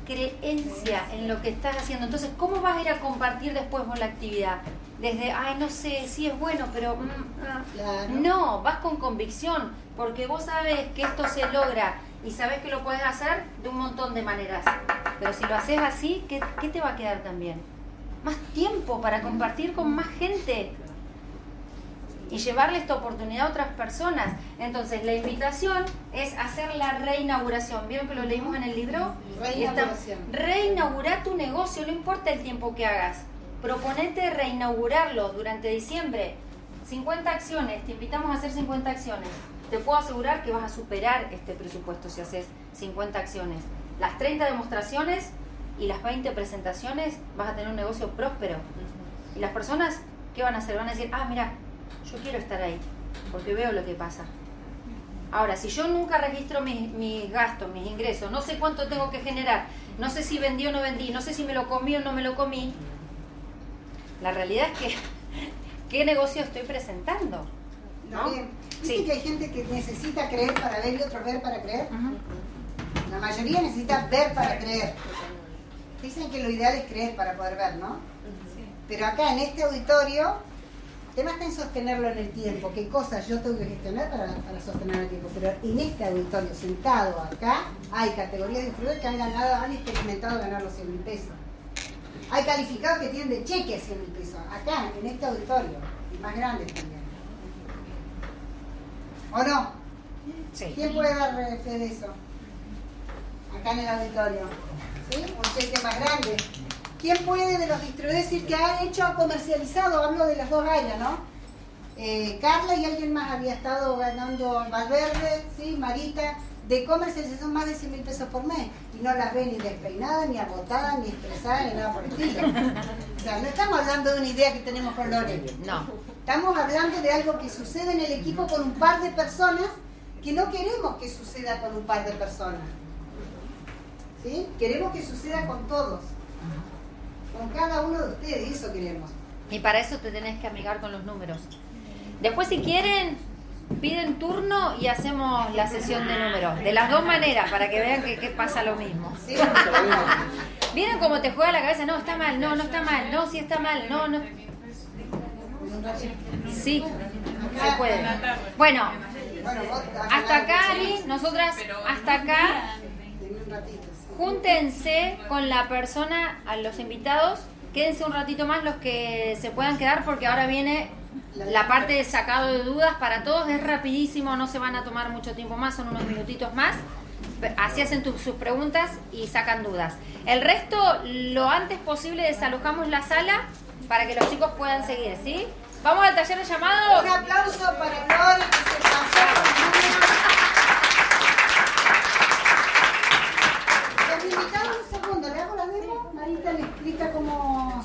Creencia en lo que estás haciendo. Entonces, ¿cómo vas a ir a compartir después vos la actividad? Desde, ay, no sé, sí es bueno, pero... mm, ah". Claro. No, vas con convicción, porque vos sabés que esto se logra y sabés que lo puedes hacer de un montón de maneras. Pero si lo haces así, ¿qué, qué te va a quedar también? Más tiempo para compartir con más gente y llevarle esta oportunidad a otras personas. Entonces, la invitación es hacer la reinauguración. ¿Vieron que lo leímos en el libro? Reinauguración. Reinaugura tu negocio, no importa el tiempo que hagas. Proponete reinaugurarlo durante diciembre. 50 acciones, te invitamos a hacer 50 acciones. Te puedo asegurar que vas a superar este presupuesto si haces 50 acciones. Las 30 demostraciones y las 20 presentaciones vas a tener un negocio próspero. Y las personas, ¿qué van a hacer? Van a decir, ah, mira, yo quiero estar ahí, porque veo lo que pasa. Ahora, si yo nunca registro mis, mis gastos, mis ingresos, no sé cuánto tengo que generar, no sé si vendí o no vendí, no sé si me lo comí o no me lo comí, la realidad es que, ¿qué negocio estoy presentando? ¿No? Bien. ¿Viste que hay gente que necesita creer para ver y otros ver para creer? La mayoría necesita ver para creer. Dicen que lo ideal es creer para poder ver, ¿no? Pero acá en este auditorio tema está en sostenerlo en el tiempo. ¿Qué cosas yo tengo que gestionar para, para sostener el tiempo? Pero en este auditorio, sentado acá, hay categorías de instructores que han ganado, han experimentado ganar los 100 mil pesos. Hay calificados que tienen de cheque 100 mil pesos. Acá, en este auditorio. Y más grandes también. ¿O no? ¿Quién puede dar eh, fe de eso? Acá en el auditorio. ¿Sí? Un cheque más grande. ¿Quién puede de los distribuidores decir que ha hecho, ha comercializado? Hablo de las dos áreas, ¿no? Eh, Carla y alguien más había estado ganando Valverde, ¿sí? Marita, de comercialización más de 100 mil pesos por mes. Y no las ve ni despeinadas, ni agotadas, ni estresadas, ni nada por el estilo. O sea, no estamos hablando de una idea que tenemos con Lore. No. Estamos hablando de algo que sucede en el equipo con un par de personas que no queremos que suceda con un par de personas. ¿Sí? Queremos que suceda con todos. Con cada uno de ustedes, eso queremos. Y para eso te tenés que amigar con los números. Después, si quieren, piden turno y hacemos la sesión de números. De las dos maneras, para que vean que, que pasa lo mismo. ¿Vieron cómo te juega la cabeza? No, está mal, no, no está mal, no, sí está mal, no, no. Sí, se puede. Bueno, hasta acá, Ari, nosotras, hasta acá, júntense con la persona, a los invitados, quédense un ratito más los que se puedan quedar porque ahora viene la parte de sacado de dudas para todos, es rapidísimo, no se van a tomar mucho tiempo más, son unos minutitos más. Así hacen sus preguntas y sacan dudas. El resto, lo antes posible, desalojamos la sala para que los chicos puedan seguir, ¿sí? Vamos al taller de llamados. Un aplauso para Flor que se pasó con Los invitados, un segundo, le hago la demo. Marita le explica cómo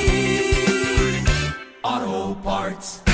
Auto Parts.